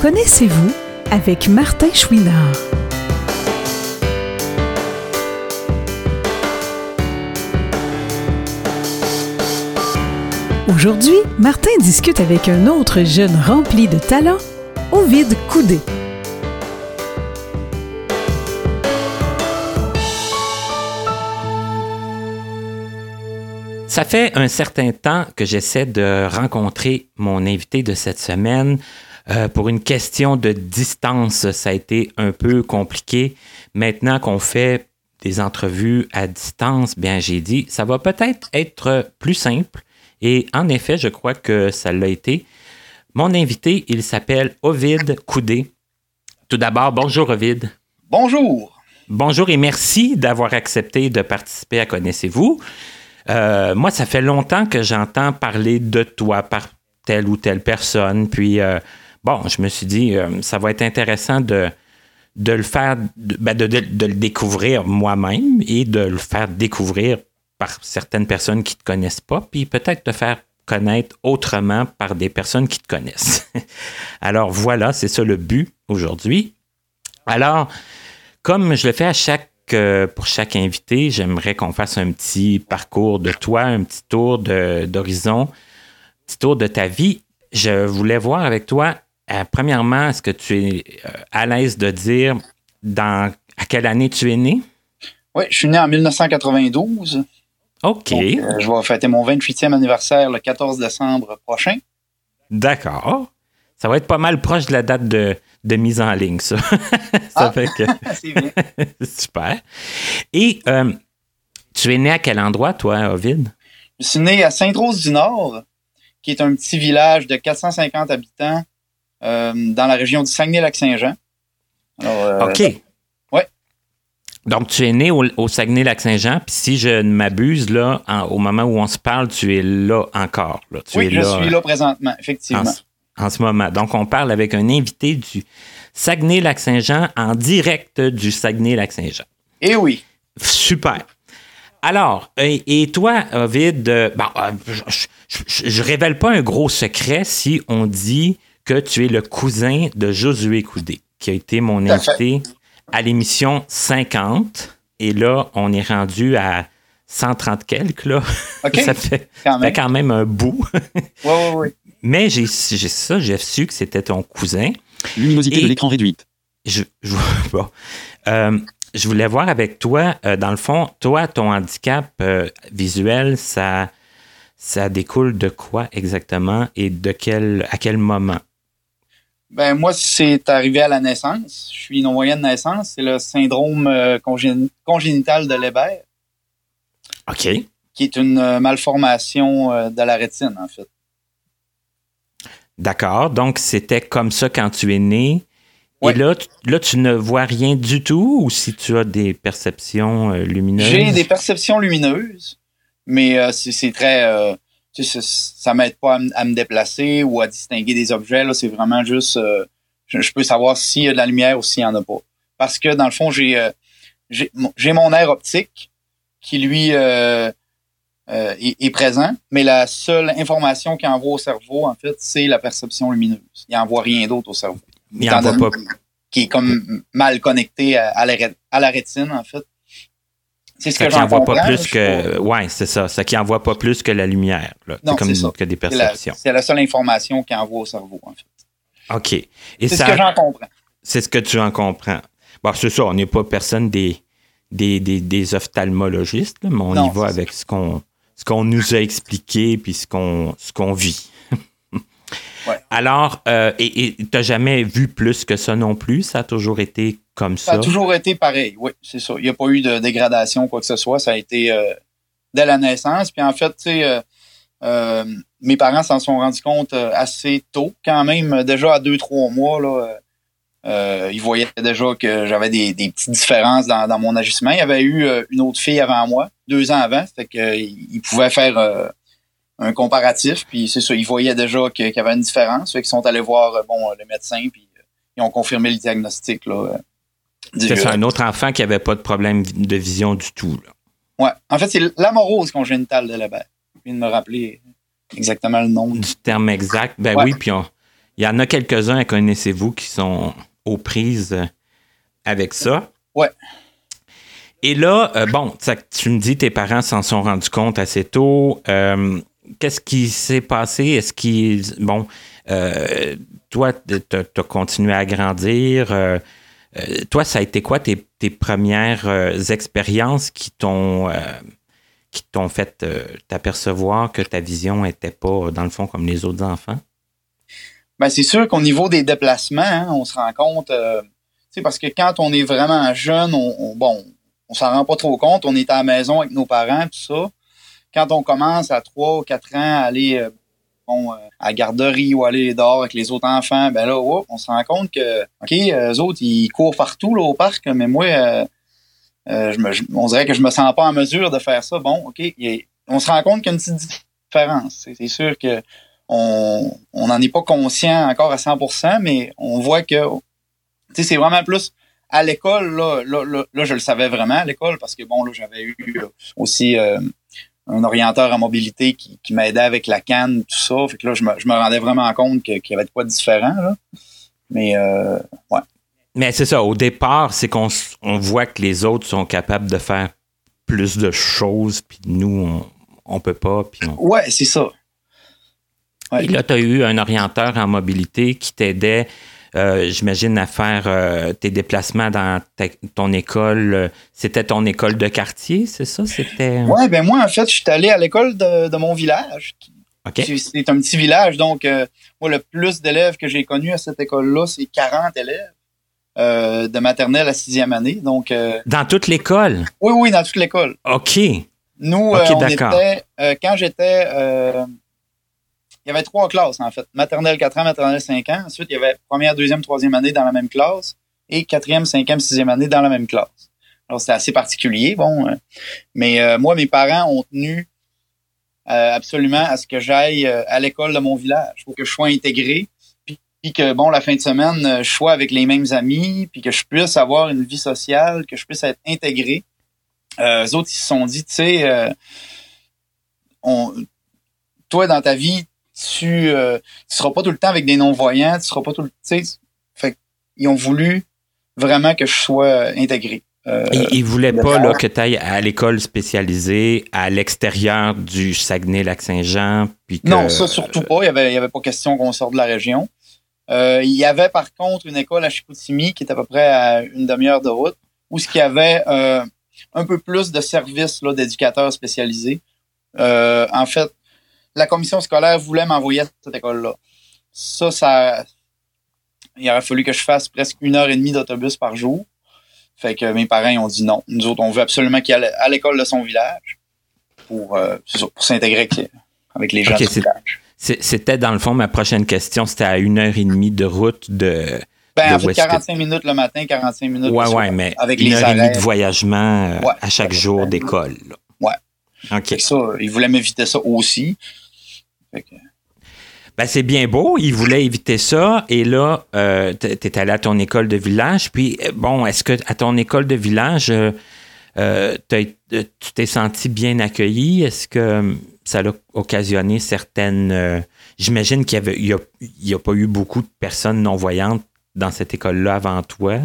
Connaissez-vous avec Martin Chouinard? Aujourd'hui, Martin discute avec un autre jeune rempli de talent, Ovid Coudé. Ça fait un certain temps que j'essaie de rencontrer mon invité de cette semaine. Euh, pour une question de distance, ça a été un peu compliqué. Maintenant qu'on fait des entrevues à distance, bien j'ai dit, ça va peut-être être plus simple. Et en effet, je crois que ça l'a été. Mon invité, il s'appelle Ovid Coudé. Tout d'abord, bonjour Ovid. Bonjour. Bonjour et merci d'avoir accepté de participer à Connaissez-vous. Euh, moi, ça fait longtemps que j'entends parler de toi par telle ou telle personne. Puis, euh, bon, je me suis dit, euh, ça va être intéressant de, le faire, ben, de, le découvrir moi-même et de le faire découvrir par certaines personnes qui ne te connaissent pas, puis peut-être te faire connaître autrement par des personnes qui te connaissent. Alors voilà, c'est ça le but aujourd'hui. Alors, comme je le fais à chaque pour chaque invité, j'aimerais qu'on fasse un petit parcours de toi, un petit tour d'horizon, un petit tour de ta vie. Je voulais voir avec toi, euh, premièrement, est-ce que tu es euh, à l'aise de dire dans à quelle année tu es né? Oui, je suis né en 1992. OK. Euh, je vais fêter mon 28e anniversaire le 14 décembre prochain. D'accord. Ça va être pas mal proche de la date de, de mise en ligne, ça. ça ah, fait que... Super. Et euh, tu es né à quel endroit, toi, Ovid? Je suis né à Sainte-Rose-du-Nord, qui est un petit village de 450 habitants dans la région du Saguenay-Lac-Saint-Jean. Euh, OK. Oui. Donc, tu es né au, Saguenay-Lac-Saint-Jean, puis si je ne m'abuse, là, au moment où on se parle, tu es là encore. Là. Tu oui, es je suis là présentement, effectivement en ce moment. Donc, on parle avec un invité du Saguenay-Lac-Saint-Jean en direct du Saguenay-Lac-Saint-Jean. Eh oui. Super. Alors, et, toi, Ovid, euh, euh, je, ne révèle pas un gros secret si on dit que tu es le cousin de Josué Coudé, qui a été mon invité à l'émission 50. Et là, on est rendu à 130 quelques, là. ça fait quand, même. un bout. oui, oui, oui. Mais j'ai ça, j'ai su que c'était ton cousin. Luminosité de l'écran réduite. Je, je, euh, je, voulais voir avec toi, euh, dans le fond, toi, ton handicap euh, visuel, ça, ça découle de quoi exactement et de quel, à quel moment? Ben moi, c'est arrivé à la naissance. Je suis non-voyant de naissance. C'est le syndrome congénital de Leber. OK. Qui est une malformation de la rétine, en fait. D'accord. Donc, c'était comme ça quand tu es né. Et là tu, là, tu ne vois rien du tout? Ou si tu as des perceptions euh, lumineuses? J'ai des perceptions lumineuses, mais euh, c'est très. Euh, ça m'aide pas à, me déplacer ou à distinguer des objets. C'est vraiment juste. Je, peux savoir s'il y a de la lumière ou s'il n'y en a pas. Parce que dans le fond, j'ai j'ai mon air optique qui lui euh, est, présent, mais la seule information qu'il envoie au cerveau, en fait, c'est la perception lumineuse. Il n'envoie rien d'autre au cerveau. Il n'envoie pas. Qui est comme mal connecté à, la, rétine, en fait. C'est ce que j'en vois pas plus que. Ouais, c'est ça. Ce qui envoie pas plus que la lumière. Non, comme ça. que des perceptions. C'est la, seule information qu'il envoie au cerveau, en fait. OK. C'est ce que j'en comprends. C'est ce que tu en comprends. Bon, c'est ça. On n'est pas personne des, des, des, ophtalmologistes, mais on y va avec ce qu'on ce qu'on nous a expliqué puis ce qu'on ce qu'on vit. Alors, euh, et tu n'as jamais vu plus que ça non plus? Ça a toujours été comme ça? Ça a toujours été pareil, oui, c'est ça. Il n'y a pas eu de dégradation, quoi que ce soit. Ça a été euh, dès la naissance. Puis en fait, tu sais, euh, mes parents s'en sont rendus compte assez tôt, quand même, déjà à deux, trois mois, là, euh, il voyait déjà que j'avais des, petites différences dans, mon agissement. Il y avait eu euh, une autre fille avant moi, deux ans avant, fait qu'il pouvait faire euh, un comparatif. Puis c'est ça, il voyait déjà qu'il y avait une différence. Fait qu'ils sont allés voir bon le médecin, puis ils ont confirmé le diagnostic là. C'est un autre enfant qui avait pas de problème de vision du tout. Là. Ouais. En fait, c'est l'amorose congénitale de la Je viens de me rappeler exactement le nom. Du terme exact. Ben oui, puis Il y en a quelques-uns, connaissez-vous, qui sont aux prises avec ça. Ouais. Et là, euh, bon, tu me dis tes parents s'en sont rendus compte assez tôt. Euh, qu'est-ce qui s'est passé? Est-ce qu'ils. Bon, euh, toi, tu as, continué à grandir. Toi, ça a été quoi tes, premières expériences qui t'ont qui t'ont fait t'apercevoir que ta vision n'était pas, dans le fond, comme les autres enfants? Ben, c'est sûr qu'au niveau des déplacements, hein, on se rend compte, sais, parce que quand on est vraiment jeune, on bon, on s'en rend pas trop compte. On est à la maison avec nos parents, tout ça. Quand on commence à 3 ou 4 ans à aller euh, bon, euh, à la garderie ou aller dehors avec les autres enfants, ben là, on se rend compte que, OK, eux autres, ils courent partout là, au parc, mais moi, euh, me, on dirait que je me sens pas en mesure de faire ça. Bon, OK, on se rend compte qu'il y a une petite différence. C'est sûr que on n'en est pas conscient encore à 100%, mais on voit que c'est vraiment plus à l'école, là, là, je le savais vraiment à l'école parce que bon, là, j'avais eu aussi euh, un orienteur en mobilité qui, qui m'aidait avec la canne, tout ça. Fait que là, je me, je me rendais vraiment compte qu'il y avait de quoi de différent. Là. Mais euh, ouais. Mais c'est ça, au départ, c'est qu'on on voit que les autres sont capables de faire plus de choses, puis nous, on, on peut pas. Puis Ouais, c'est ça. Et là, tu as eu un orienteur en mobilité qui t'aidait euh, j'imagine, à faire euh, tes déplacements dans ton école. C'était ton école de quartier, c'est ça? C'était... Oui, ben moi, en fait, je suis allé à l'école de, mon village. C'est un petit village, donc euh, moi, le plus d'élèves que j'ai connu à cette école-là, c'est 40 élèves. de maternelle à sixième année. Donc, dans toute l'école? Oui, oui, dans toute l'école. OK. Nous, on était, quand j'étais il y avait trois classes, en fait. Maternelle 4 ans, maternelle 5 ans. Ensuite, il y avait première, deuxième, troisième année dans la même classe et quatrième, cinquième, sixième année dans la même classe. Alors, c'était assez particulier, bon. Euh, mais euh, moi, mes parents ont tenu euh, absolument à ce que j'aille à l'école de mon village. Il faut que je sois intégré. Puis, que, bon, la fin de semaine, je sois avec les mêmes amis, puis que je puisse avoir une vie sociale, que je puisse être intégré. Euh, eux autres, ils se sont dit, tu sais, on, toi, dans ta vie, tu euh, tu seras pas tout le temps avec des non-voyants, tu seras pas tout le temps. Fait ils ont voulu vraiment que je sois euh, intégré. Euh, ils, ne voulaient pas là, que tu ailles à l'école spécialisée à l'extérieur du Saguenay-Lac-Saint-Jean. Non, ça surtout pas. Il n'y avait, y avait pas question qu'on sorte de la région. il y avait par contre une école à Chicoutimi qui est à peu près à une demi-heure de route où ce qui avait un peu plus de services d'éducateurs spécialisés. en fait, la commission scolaire voulait m'envoyer à cette école-là. Ça, ça, il aurait fallu que je fasse presque une heure et demie d'autobus par jour. Fait que mes parents ont dit non. Nous autres, on veut absolument qu'il aille à l'école de son village pour, euh, s'intégrer avec, les gens du village. C'était dans le fond ma prochaine question. C'était à une heure et demie de route de. Ben, en fait, 45 minutes le matin, 45 minutes ouais, ouais, mais avec une heure et demie de voyagement euh, à chaque jour d'école. Ouais. OK. Ça, ils voulaient m'éviter ça aussi. Ben, c'est bien beau. Il voulait éviter ça. Et là, euh, tu es allé à ton école de village. Puis, euh, bon, est-ce que à ton école de village, euh, tu t'es senti bien accueilli? Est-ce que ça a occasionné certaines. J'imagine qu'il n'y a, a, pas eu beaucoup de personnes non-voyantes dans cette école-là avant toi?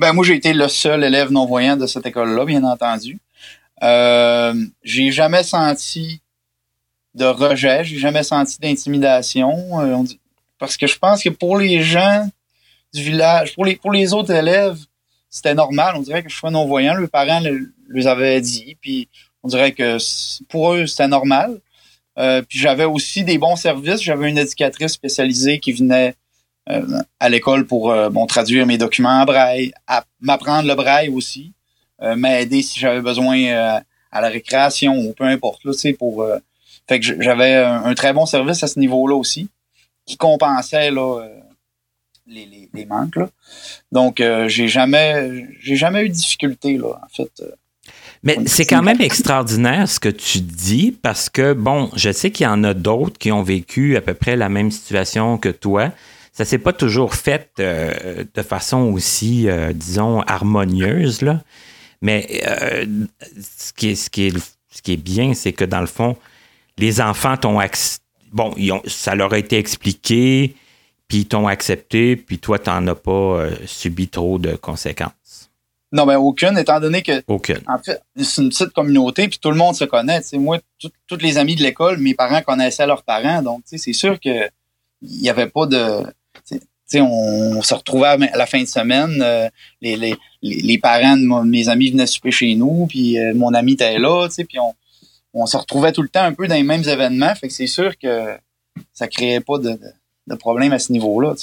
Ben, moi, j'ai été le seul élève non-voyant de cette école-là, bien entendu. j'ai jamais senti de rejet. J'ai jamais senti d'intimidation. Euh, parce que je pense que pour les gens du village, pour les, pour les autres élèves, c'était normal. On dirait que je sois non-voyant. Les parents le, les avaient dit. Puis on dirait que pour eux, c'était normal. Euh, puis j'avais aussi des bons services. J'avais une éducatrice spécialisée qui venait euh, à l'école pour bon, traduire mes documents en braille, m'apprendre le braille aussi, m'aider si j'avais besoin à la récréation ou peu importe, là, pour fait que j'avais un, très bon service à ce niveau-là aussi, qui compensait là, euh, les, les, manques. Là. Donc, euh, j'ai jamais j'ai jamais eu de difficulté, là, en fait. Euh. Mais c'est quand même extraordinaire ce que tu dis parce que, bon, je sais qu'il y en a d'autres qui ont vécu à peu près la même situation que toi. Ça s'est pas toujours fait de façon aussi, disons, harmonieuse, là. Mais ce, qui est, ce, qui est, ce qui est bien, c'est que dans le fond, les enfants t'ont bon, ça leur a été expliqué, puis ils t'ont accepté, puis toi, tu n'en as pas euh, subi trop de conséquences. Non, ben aucune, étant donné que. Aucune. En fait, c'est une petite communauté, puis tout le monde se connaît. moi, tous les amis de l'école, mes parents connaissaient leurs parents, donc c'est sûr que il n'y avait pas de. On, on, se retrouvait à la fin de semaine. Euh, les, les, les, parents de mes amis venaient souper chez nous, puis euh, mon ami était là, puis on, on se retrouvait tout le temps un peu dans les mêmes événements. Fait que c'est sûr que ça créait pas de, de, problème à ce niveau-là.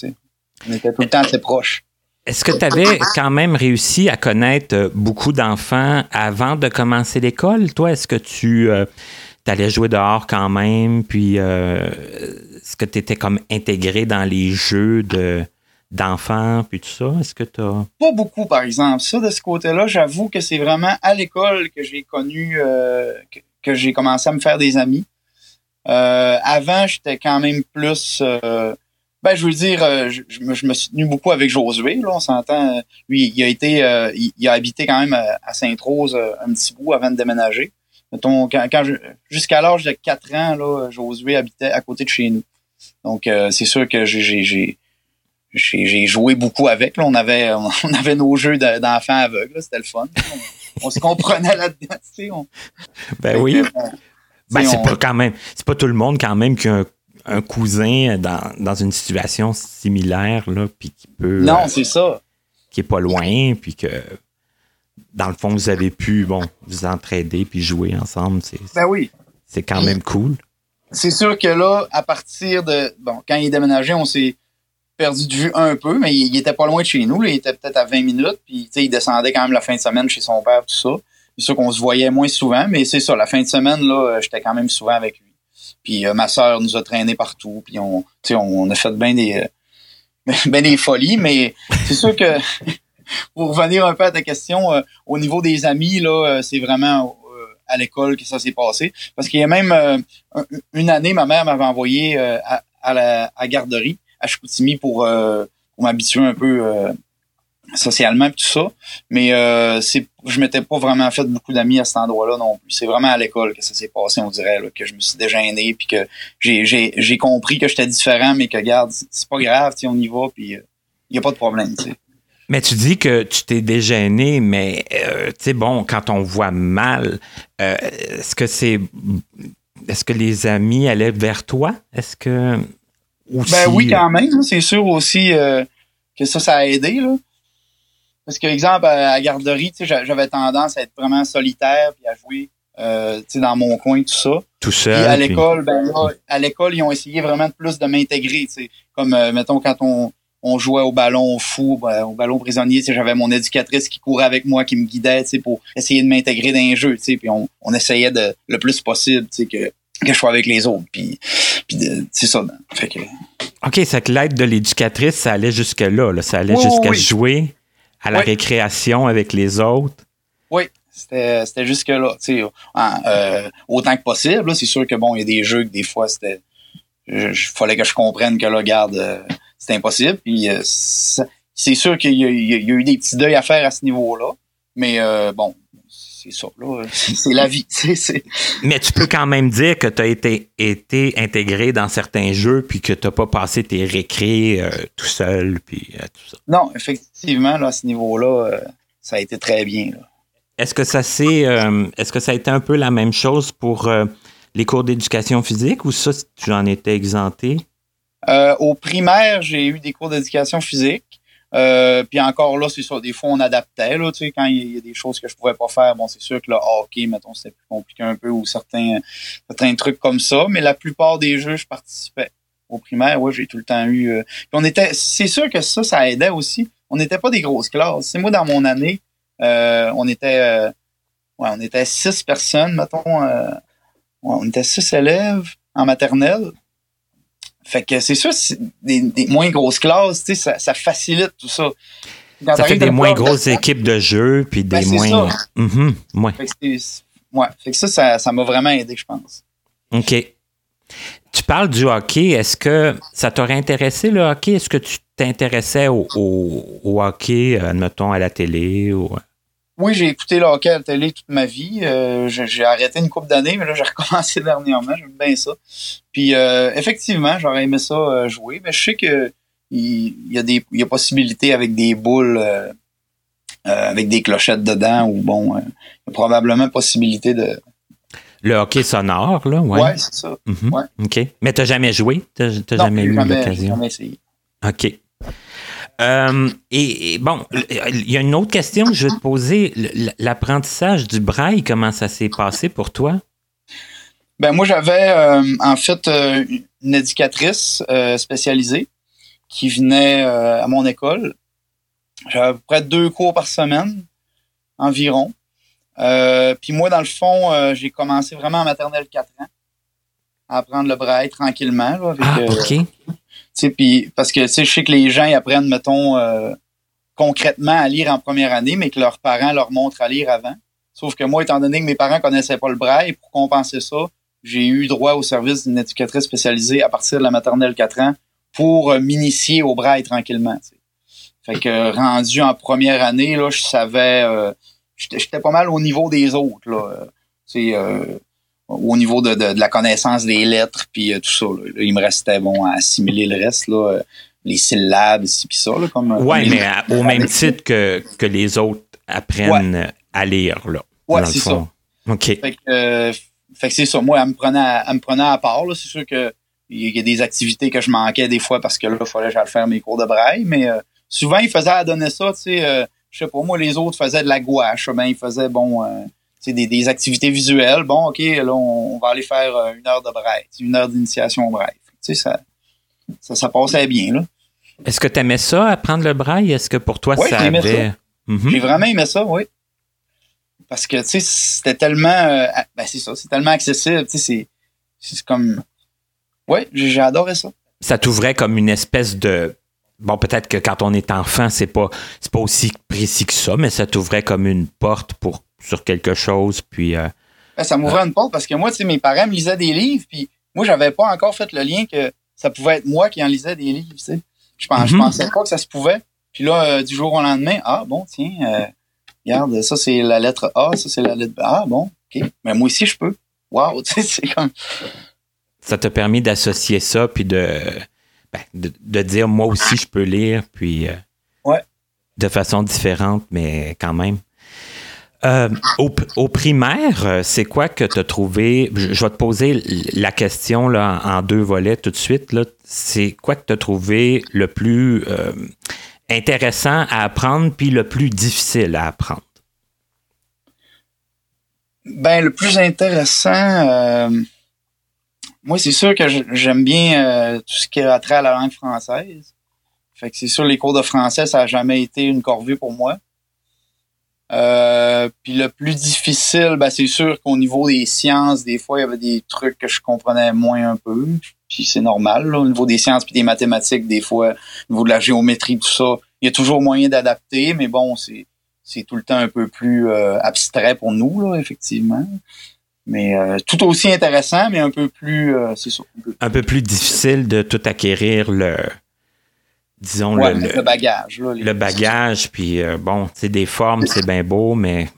On était tout le temps assez proches. Est-ce que tu avais quand même réussi à connaître euh, beaucoup d'enfants avant de commencer l'école? Toi, est-ce que tu allais jouer dehors quand même? Puis est-ce que tu étais comme intégré dans les jeux de d'enfants puis tout ça? Est-ce que tu as... Pas beaucoup, par exemple. Ça, de ce côté-là, j'avoue que c'est vraiment à l'école que j'ai connu, euh, que, j'ai commencé à me faire des amis. Euh, avant, j'étais quand même plus... Euh, ben, je veux dire, je, me, suis tenu beaucoup avec Josué, là, on s'entend. Lui, il a été... il, a habité quand même à, Sainte-Rose un petit bout avant de déménager. Jusqu'à l'âge de 4 ans, là, Josué habitait à côté de chez nous. Donc, euh, c'est sûr que j'ai j'ai joué beaucoup avec. On avait on avait nos jeux d'enfants aveugles. C'était le fun. On, se comprenait là-dedans. Ben oui. Euh, ben, c'est pas quand même. C'est pas tout le monde quand même qui a un, cousin dans, dans, une situation similaire, là, puis qui peut. Non, euh, c'est ça. Qui est pas loin, puis que dans le fond, vous avez pu bon, vous entraider puis jouer ensemble. C'est, ben oui. C'est quand même cool c'est sûr que là, à partir de. Bon, quand il est déménagé, on s'est perdu de vue un peu, mais il, était pas loin de chez nous. il était peut-être à 20 minutes. Puis, il descendait quand même la fin de semaine chez son père, tout ça. C'est sûr qu'on se voyait moins souvent, mais c'est ça. La fin de semaine, là, j'étais quand même souvent avec lui. Puis, euh, ma sœur nous a traînés partout. Puis, on, on a fait bien des, ben des folies, mais c'est sûr que. pour revenir un peu à ta question, euh, au niveau des amis, là, euh, c'est vraiment à l'école que ça s'est passé. Parce qu'il y a même euh, une année, ma mère m'avait envoyé euh, à, la garderie à Chicoutimi pour, euh, pour m'habituer un peu socialement et tout ça. Mais euh, je m'étais pas vraiment fait beaucoup d'amis à cet endroit-là non plus. C'est vraiment à l'école que ça s'est passé, on dirait, que je me suis dégêné puis que j'ai, compris que j'étais différent, mais que regarde, c'est pas grave, on y va, puis il n'y a pas de problème. Mais tu dis que tu t'es dégêné, mais euh, tu sais, bon, quand on voit mal, euh, est-ce que c'est. Est-ce que les amis allaient vers toi? Est-ce que. Ben oui, quand même. C'est sûr aussi euh, que ça, ça a aidé. Là. Parce que, exemple, à la garderie, j'avais tendance à être vraiment solitaire puis à jouer dans mon coin, tout ça. Tout seul. à l'école, ben à l'école, ils ont essayé vraiment de plus de m'intégrer. Comme, mettons, quand on on jouait au ballon fou, ben, au ballon prisonnier. J'avais mon éducatrice qui courait avec moi, qui me guidait pour essayer de m'intégrer dans les jeux. Puis on, on essayait de le plus possible que, que je sois avec les autres. Puis, c'est ça. Fait que... OK, c'est que l'aide de l'éducatrice, ça allait jusque-là. Là. Ça allait jusqu'à jouer à la récréation avec les autres. Oui, c'était jusque-là. Euh, autant que possible. C'est sûr que bon, il y a des jeux que des fois, c'était. Il fallait que je comprenne que là, garde. Euh, c'est impossible. Puis euh, c'est sûr qu'il y, a eu des petits deuils à faire à ce niveau-là. Mais euh, bon, c'est ça, là. C'est la vie. Mais tu peux quand même dire que tu as été, été intégré dans certains jeux puis que tu n'as pas passé tes récrés euh, tout seul puis tout ça. Non, effectivement, là, à ce niveau-là, ça a été très bien. Est-ce que ça c'est est-ce que ça a été un peu la même chose pour les cours d'éducation physique ou ça tu en étais exempté? Euh, au primaire, j'ai eu des cours d'éducation physique. Euh, puis encore là, c'est ça, des fois on adaptait, là, tu sais, quand il y, a des choses que je pouvais pas faire, bon, c'est sûr que le hockey, mettons, c'était plus compliqué un peu, ou certains, certains trucs comme ça, mais la plupart des jeux, je participais. Au primaire, ouais, j'ai tout le temps eu. Euh, puis on était. C'est sûr que ça, ça aidait aussi. On n'était pas des grosses classes. C'est moi, dans mon année, on était ouais, on était six personnes, mettons. on était six élèves en maternelle. Fait que c'est sûr, des, des, moins grosses classes, tu sais, ça, ça, facilite tout ça. ça fait des moins grosses équipes de jeu, puis des ben, moins. Ça. Mm ouais. Fait que, ouais. Fait que ça, ça m'a vraiment aidé, je pense. OK. Tu parles du hockey. Est-ce que ça t'aurait intéressé le hockey? Est-ce que tu t'intéressais au, au, au, hockey, admettons, à la télé? Ou... Oui, j'ai écouté le hockey à la télé toute ma vie. Euh, j'ai arrêté une couple d'années, mais là, j'ai recommencé dernièrement. J'aime bien ça. Puis, euh, effectivement, j'aurais aimé ça euh, jouer. Mais je sais que il, y a des il y a possibilité avec des boules euh, avec des clochettes dedans ou bon, il y a probablement possibilité de. Le hockey sonore, là, ouais. Ouais, c'est ça. Mhm. ouais. OK. Mais t'as jamais joué? T'as jamais eu l'occasion? jamais essayé. OK. Euh, et, et bon, il y a une autre question que je vais te poser. L'apprentissage du braille, comment ça s'est passé pour toi? Ben moi j'avais euh, en fait euh, une éducatrice spécialisée qui venait à mon école. J'avais à peu près deux cours par semaine environ. Puis moi dans le fond j'ai commencé vraiment en maternelle 4 ans à apprendre le braille tranquillement là, avec, Ah, puis parce que tu je sais que les gens apprennent, mettons, euh, concrètement à lire en première année, mais que leurs parents leur montrent à lire avant. Sauf que moi, étant donné que mes parents connaissaient pas le braille, pour compenser ça, j'ai eu droit au service d'une éducatrice spécialisée à partir de la maternelle 4 ans pour euh, m'initier au braille tranquillement. Fait que rendu en première année, là, je savais, euh, j'étais pas mal au niveau des autres. Là. Sais, euh, au niveau de, de, de la connaissance des lettres, puis euh, tout ça. là. Il me restait bon à assimiler le reste, là, euh, les syllabes, ci puis ça. Là, comme, Ouais, comme les- mais à- au même titre que, que les autres apprennent à lire, là. Ouais, c'est fond. OK. Fait que, euh, que c'est ça. Moi, elle me prenait à, elle me prenait à part. là. C'est sûr que il y a des activités que je manquais des fois parce que là, il fallait que j'aille faire mes cours de braille. Mais euh, souvent, ils faisaient à donner ça. Tu sais, euh, je sais pas, moi, les autres faisaient de la gouache. Ben, ils faisaient, bon, euh, des, des activités visuelles. Bon, OK, là, on, on va aller faire euh, une heure de braille. Une heure d'initiation au braille. Tu sais, ça, ça, ça passait bien, là. Est-ce que tu aimais ça, apprendre le braille? Est-ce que pour toi, Ouais, ça avait. Mhm. J'ai vraiment aimé ça, oui. Parce que, tu sais, c'était tellement... euh, ben, c'est ça, c'est tellement accessible. Tu sais, c'est- c'est comme... Oui, j'ai adoré ça. Ça t'ouvrait comme une espèce de. Bon, peut-être que quand on est enfant, c'est pas, c'est pas aussi précis que ça, mais ça t'ouvrait comme une porte pour, sur quelque chose. Puis, euh, Ben, ça m'ouvrait une porte parce que moi, tu sais, mes parents me lisaient des livres, puis moi, j'avais pas encore fait le lien que ça pouvait être moi qui en lisais des livres, tu sais. Je, pense, je Mhm. pensais pas que ça se pouvait. Puis là, euh, du jour au lendemain, ah bon, tiens, euh, regarde, ça c'est la lettre A, ça c'est la lettre B. Ah bon, OK. Mais moi aussi, je peux. Wow, tu sais, c'est comme... ça t'a permis d'associer ça, puis de, ben, de, de dire moi aussi je peux lire, puis euh, Ouais. de façon différente, mais quand même. Euh, au, au primaire, euh, c'est quoi que tu as trouvé? Je, je vais te poser la question là, en, en deux volets tout de suite. C'est quoi que tu as trouvé le plus euh, intéressant à apprendre, puis le plus difficile à apprendre? Ben, le plus intéressant, moi, c'est sûr que j'aime bien euh, tout ce qui a trait à la langue française. Fait que c'est sûr, les cours de français, ça n'a jamais été une corvée pour moi. Euh, puis le plus difficile, ben, c'est sûr qu'au niveau des sciences, des fois, il y avait des trucs que je comprenais moins un peu. Puis c'est normal, là, au niveau des sciences puis des mathématiques, des fois, au niveau de la géométrie, tout ça, il y a toujours moyen d'adapter, mais bon, c'est tout le temps un peu plus euh, abstrait pour nous, effectivement. Mais euh, tout aussi intéressant, mais un peu plus, euh, c'est un peu- Un peu plus difficile de tout acquérir le, disons, Ouais, le, le, bagage. Là, les- le bagage, puis euh, bon, tu sais, des formes, c'est bien beau, mais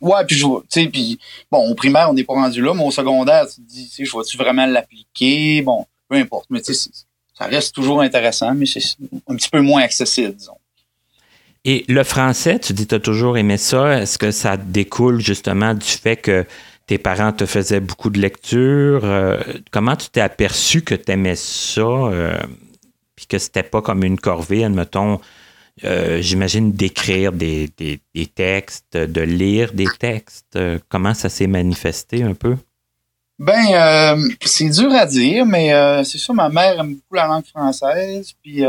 Ouais, puis je tu sais, puis bon, au primaire, on n'est pas rendu là, mais au secondaire, tu te dis, tu je vois-tu vraiment l'appliquer? Bon, peu importe, mais tu sais, ça reste toujours intéressant, mais c'est un petit peu moins accessible, disons. Et le français, tu dis tu as toujours aimé ça. Est-ce que ça découle justement du fait que tes parents te faisaient beaucoup de lecture? Euh, comment tu t'es aperçu que tu aimais ça? euh, puis que c'était pas comme une corvée, admettons, euh, j'imagine d'écrire des, des- des textes, de lire des textes. Euh, comment ça s'est manifesté un peu? Ben, c'est dur à dire, mais c'est sûr, ma mère aime beaucoup la langue française, puis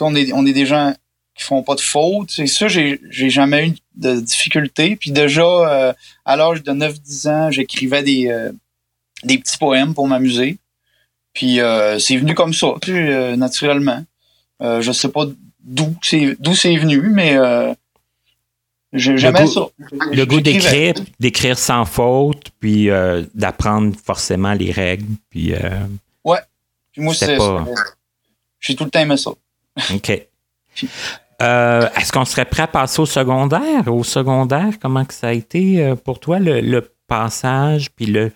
on est, on est des gens qui font pas de fautes. C'est sûr, j'ai j'ai jamais eu de difficultés. Puis déjà, euh, à l'âge de 9-10 ans, j'écrivais des, euh, des petits poèmes pour m'amuser. Puis euh, c'est venu comme ça, tu naturellement. Je sais pas d'où c'est d'où c'est venu, mais j'ai- j'aimais ça. Le goût d'écrire, d'écrire sans faute, puis d'apprendre forcément les règles, puis euh, Puis moi, C'était c'est pas- c'est- j'ai tout le temps aimé ça. OK. Euh, Est-ce qu'on serait prêt à passer au secondaire? Au secondaire, comment que ça a été euh, pour toi, le, le passage, puis le,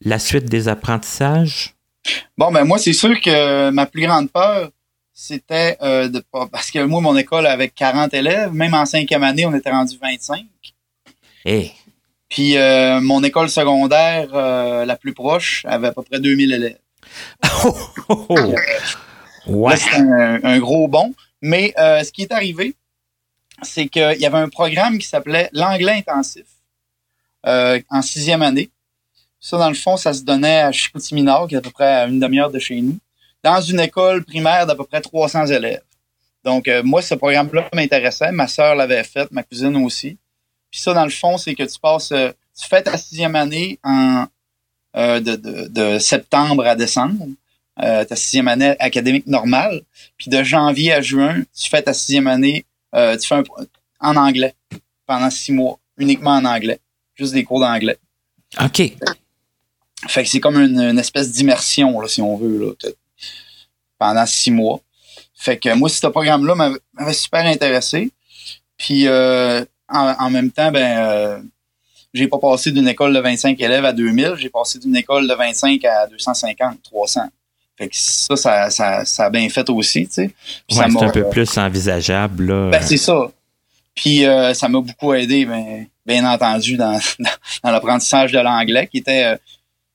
la suite des apprentissages? Bon, ben moi, c'est sûr que ma plus grande peur, c'était euh, de pas. Parce que moi, mon école avait 40 élèves, même en cinquième année, on était rendu 25. Hey. Puis euh, mon école secondaire euh, la plus proche avait à peu près 2000 élèves. Oh, oh, oh. Ouais. Là, c'était un, un gros bond. Mais euh, ce qui est arrivé, c'est qu'il y avait un programme qui s'appelait l'anglais intensif euh, en sixième année. Ça, dans le fond, ça se donnait à Chicoutimi-Nord, qui est à peu près à une demi-heure de chez nous, dans une école primaire d'à peu près 300 élèves. Donc, euh, moi, ce programme-là m'intéressait. Ma sœur l'avait fait, ma cousine aussi. Puis ça, dans le fond, c'est que tu passes, tu fais ta sixième année en de septembre à décembre, euh, ta sixième année académique normale. Puis de janvier à juin, tu fais ta sixième année, euh, tu fais un, en anglais pendant six mois, uniquement en anglais, juste des cours d'anglais. OK. Fait que c'est comme une, une espèce d'immersion, là, si on veut, là, pendant six mois. Fait que moi, ce programme-là m'avait m'avait super intéressé. Puis euh, en, en même temps, ben j'ai pas passé d'une école de 25 élèves à 2000, j'ai passé d'une école de 25 à 250, 300. Fait que ça, ça, ça, ça a bien fait aussi, tu sais. Ouais, c'est un peu plus envisageable, là. ben, c'est ça. Puis euh, ça m'a beaucoup aidé, ben, bien entendu, dans, dans, dans l'apprentissage de l'anglais, qui était euh,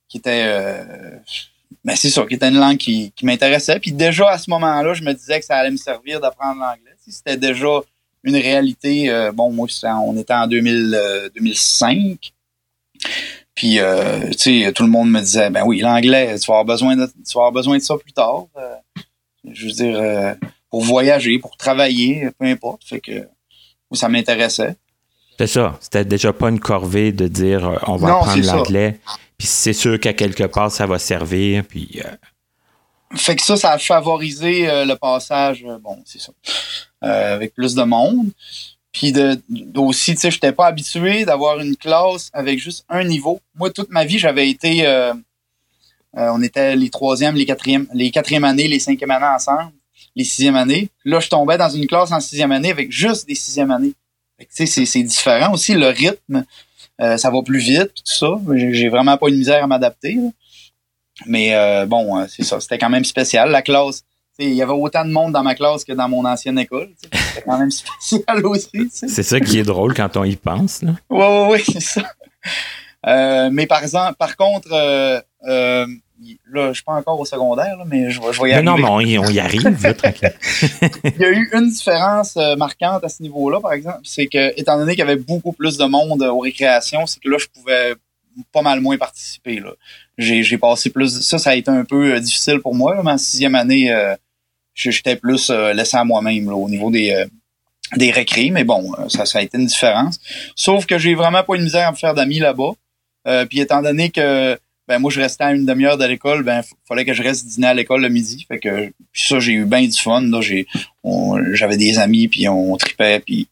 qui était euh, ben, c'est ça, qui était une langue qui, qui m'intéressait. Puis déjà à ce moment-là, je me disais que ça allait me servir d'apprendre l'anglais. C'était déjà une réalité. bon, moi, on était en 2000, euh, 2005. Puis, euh, tu sais, tout le monde me disait, ben oui, l'anglais, tu vas avoir besoin de, tu vas avoir besoin de ça plus tard. Euh, je veux dire, euh, pour voyager, pour travailler, peu importe. Fait que ça m'intéressait. C'est ça. C'était déjà pas une corvée de dire on va Non, apprendre l'anglais. Puis c'est sûr qu'à quelque part, ça va servir. Puis Fait que ça, ça a favorisé le passage, bon, c'est ça, avec plus de monde. Puis de, aussi, tu sais, j'étais pas habitué d'avoir une classe avec juste un niveau. Moi, toute ma vie, j'avais été, euh, euh, on était les troisièmes, les quatrièmes, les quatrièmes années, les cinquièmes années ensemble, les sixièmes années. Là, je tombais dans une classe en sixième année avec juste des sixièmes années. Tu sais, c'est- différent aussi, le rythme, euh, ça va plus vite, tout ça. J'ai vraiment pas eu de misère à m'adapter. Mais bon, c'est ça, c'était quand même spécial. La classe, il y avait autant de monde dans ma classe que dans mon ancienne école. C'était quand même spécial aussi. c'est ça qui est drôle quand on y pense. Là. Ouais, ouais, ouais, c'est ça. Euh, mais par exemple, par contre, euh, euh, là, je suis pas encore au secondaire, là, mais je vais, je vais y arriver. non, mais on y, on y arrive. là, tranquille. Il y a eu une différence marquante à ce niveau-là, par exemple, c'est que, étant donné qu'il y avait beaucoup plus de monde aux récréations, c'est que là, je pouvais pas mal moins participer. J'ai, passé plus. Ça, ça a été un peu difficile pour moi. Là, ma sixième année, euh, j'étais plus euh, laissé à moi-même au niveau des, euh, des récrés, mais bon, euh, ça, ça a été une différence. Sauf que j'ai vraiment pas eu de misère à me faire d'amis là-bas. Euh, puis étant donné que ben moi je restais à une demi-heure de l'école, ben fallait que je reste dîner à l'école le midi. Fait que puis ça, j'ai eu bien du fun. Là, j'ai on- j'avais des amis, puis on tripait, puis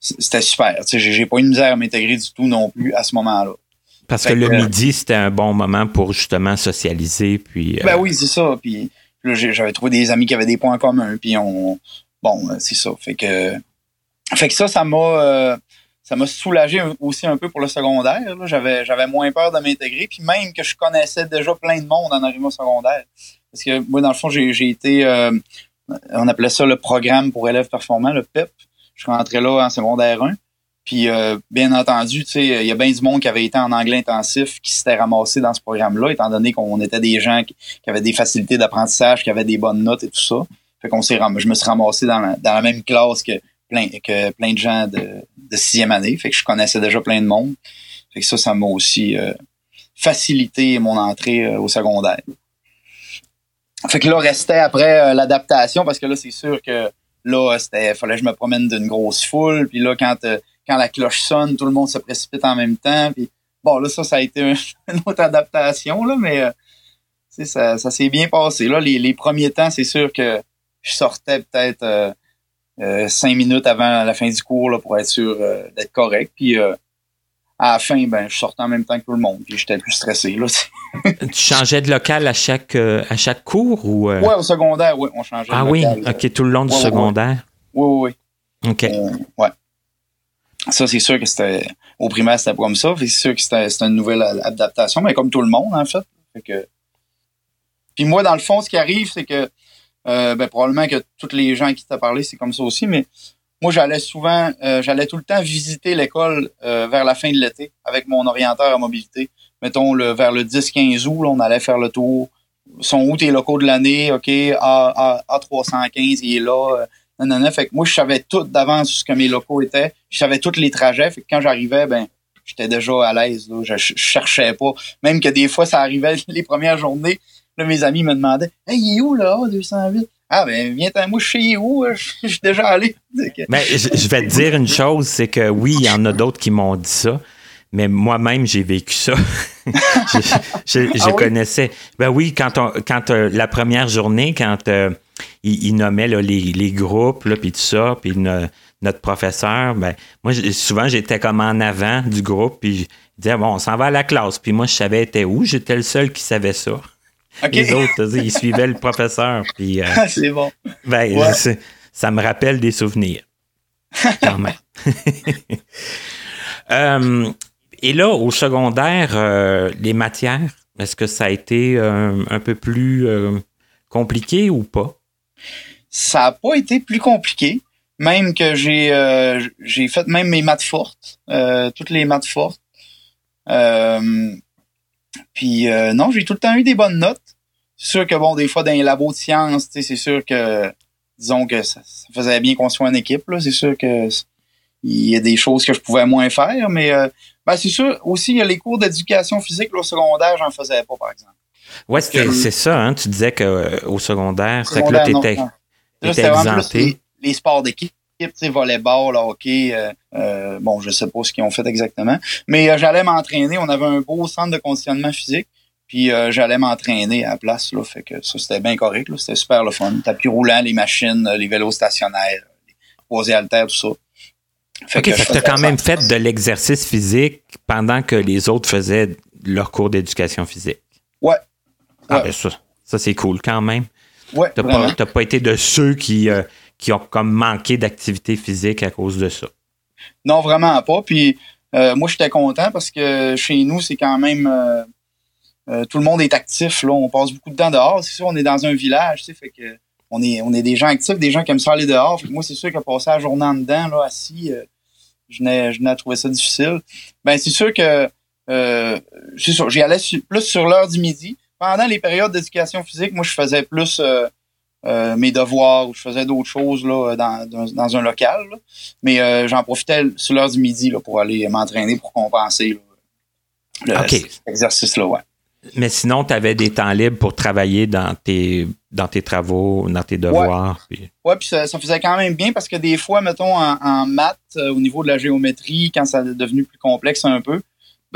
c'était super. Tu sais, j'ai pas eu de misère à m'intégrer du tout non plus à ce moment-là. Parce que le midi, c'était un bon moment pour justement socialiser. Puis, euh, Ben oui, c'est ça. Puis j'avais trouvé des amis qui avaient des points communs, puis on bon, euh, c'est ça. Fait que fait que ça, ça m'a euh, ça m'a soulagé aussi un peu pour le secondaire. J'avais j'avais moins peur de m'intégrer, puis même que je connaissais déjà plein de monde en arrivant au secondaire. Parce que moi, dans le fond, j'ai été euh, on appelait ça le programme pour élèves performants, le PEP. Je suis rentré là en secondaire 1. Puis, euh, bien entendu, tu sais, il y a bien du monde qui avait été en anglais intensif qui s'était ramassé dans ce programme-là, étant donné qu'on était des gens qui, avaient des facilités d'apprentissage, qui avaient des bonnes notes et tout ça. Fait qu'on s'est je me suis ramassé dans la, même classe que plein, que plein de gens de, de sixième année. Fait que je connaissais déjà plein de monde. Fait que ça, ça m'a aussi euh, facilité mon entrée euh, au secondaire. Fait que là, restait après euh, l'adaptation, parce que là, c'est sûr que là, c'était fallait que je me promène d'une grosse foule. Puis là, quand, euh, quand la cloche sonne, tout le monde se précipite en même temps. Puis bon, là, ça, ça a été un- une autre adaptation, là, mais euh, ça, ça s'est bien passé. Là, les, les premiers temps, c'est sûr que je sortais peut-être euh, euh, cinq minutes avant la fin du cours là, pour être sûr d'être correct. Puis à la fin, ben, je sortais en même temps que tout le monde. Puis j'étais plus stressé. Là. Tu changeais de local à chaque, à chaque cours ou. Ouais, au secondaire, oui, on changeait. ah de oui, local, ok, tout le long du Ouais, secondaire? Oui, oui, oui. Ok. Ouais. Ça, c'est sûr que c'était. Au primaire, c'était comme ça. C'est sûr que c'était une nouvelle adaptation, mais comme tout le monde, en fait. Puis moi, dans le fond, ce qui arrive, c'est que ben, probablement que tous les gens qui t'ont parlé, c'est comme ça aussi, mais moi, j'allais souvent, j'allais tout le temps visiter l'école vers la fin de l'été avec mon orienteur à mobilité. Mettons, le, vers le 10-15 août, on allait faire le tour. Sont où tes locaux de l'année? OK, A, A, 315 il est là. Non, non, non. Fait que moi, je savais tout d'avance ce que mes locaux étaient. Je savais tous les trajets. Fait que quand j'arrivais, ben, j'étais déjà à l'aise. Je, je, cherchais pas. Même que des fois, ça arrivait les premières journées. Là, mes amis me demandaient Hey, il est où là, 208? Ah ben viens moi je sais où, je suis déjà allé. Mais je, vais te dire une chose, c'est que oui, il y en a d'autres qui m'ont dit ça, mais moi-même j'ai vécu ça. je, ah connaissais. Ben oui, quand on, quand euh, la première journée, quand euh, il, nommait les, les, groupes, puis tout ça, puis notre professeur, ben, moi, souvent, j'étais comme en avant du groupe, puis je disais, bon, on s'en va à la classe. Puis moi, je savais était où. J'étais le seul qui savait ça. Les autres, ils suivaient le professeur. Puis, euh, c'est bon. Ben, ça me rappelle des souvenirs. Quand même. Euh, et là, au secondaire, euh, les matières, est-ce que ça a été un peu plus compliqué ou pas? Ça n'a pas été plus compliqué. Même que j'ai euh, j'ai fait même mes maths fortes, euh, toutes les maths fortes. Euh, puis non, j'ai tout le temps eu des bonnes notes. C'est sûr que bon, des fois dans les labos de sciences, c'est sûr que disons que ça, faisait bien qu'on soit en équipe. C'est sûr que il y a des choses que je pouvais moins faire, mais ben, c'est sûr aussi il y a les cours d'éducation physique au secondaire, j'en faisais pas par exemple. Ouais, c'est ça, hein? Tu disais qu'au secondaire, c'est que là, tu étais, exempté. Les, sports d'équipe, tu sais, volleyball, hockey, euh, euh, bon, je sais pas ce qu'ils ont fait exactement. Mais euh, j'allais m'entraîner. On avait un beau centre de conditionnement physique. Puis j'allais m'entraîner à la place. Là, fait que ça, c'était bien correct. C'était super le fun. Tapis roulant, les machines, les vélos stationnaires, les posés haltères, tout ça. Fait OK, tu as quand même fait de l'exercice physique pendant que les autres faisaient leur cours d'éducation physique. Ouais, ah, ben ça, ça c'est cool quand même. Ouais, t'as pas, pas, été de ceux qui, euh, qui ont comme manqué d'activité physique à cause de ça. Non, vraiment pas. Puis euh, moi, j'étais content parce que chez nous, c'est quand même euh, tout le monde est actif. Là, on passe beaucoup de temps dehors. C'est sûr, on est dans un village, tu sais, fait que on est, on est des gens actifs, des gens qui aiment ça aller dehors. moi, c'est sûr que passer la journée en dedans, là, assis, je n'ai, je n'ai trouvé ça difficile. Ben, c'est sûr que c'est sûr, j'y allais plus sur l'heure du midi pendant les périodes d'éducation physique, moi, je faisais plus euh, euh, mes devoirs ou je faisais d'autres choses là, dans, dans, un local. Mais euh, j'en profitais sur l'heure du midi là, pour aller m'entraîner pour compenser l'exercice-là. Ouais. Mais sinon, tu avais des temps libres pour travailler dans tes, dans tes travaux, dans tes devoirs. Oui, puis, puis ça, ça, faisait quand même bien parce que des fois, mettons, en, en maths, au niveau de la géométrie, quand ça est devenu plus complexe un peu,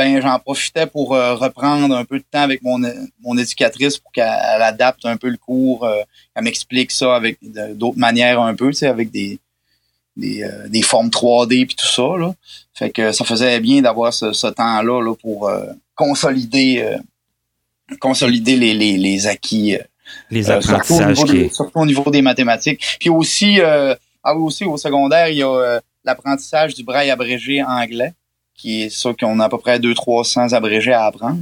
ben j'en profitais pour euh, reprendre un peu de temps avec mon, mon éducatrice pour qu'elle adapte un peu le cours, euh, qu'elle m'explique ça avec d'autres manières un peu, tu sais, avec des des, euh, des formes 3D puis tout ça là. Fait que ça faisait bien d'avoir ce, ce temps-là là, pour consolider consolider les, les, les acquis les apprentissages surtout, au niveau, surtout au niveau des mathématiques. Puis aussi ah aussi au secondaire, il y a l'apprentissage du braille abrégé anglais qui est ça qu'on a à peu près 200-300 abrégés à apprendre.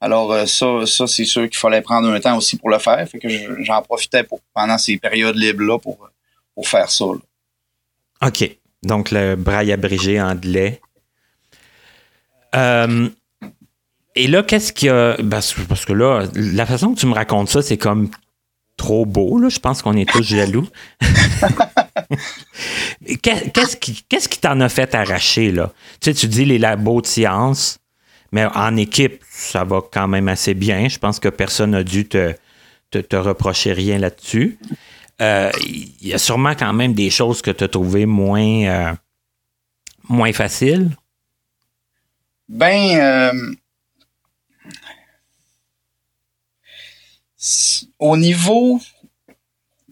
Alors euh, ça, ça c'est sûr qu'il fallait prendre un temps aussi pour le faire. Fait que j'en profitais pour, pendant ces périodes libres-là pour, pour faire ça. OK. Donc le braille abrégé anglais. Euh, et là, qu'est-ce qu'il y a? Parce, que là, la façon que tu me racontes ça, c'est comme trop beau. Là. Je pense qu'on est tous jaloux. qu'est-ce qui t'en a fait arracher, là? Tu sais, tu dis les labos de sciences, mais en équipe, ça va quand même assez bien. Je pense que personne n'a dû te, reprocher rien là-dessus. Euh, il y a sûrement quand même des choses que tu as trouvées moins, euh, moins faciles. Ben, euh, au niveau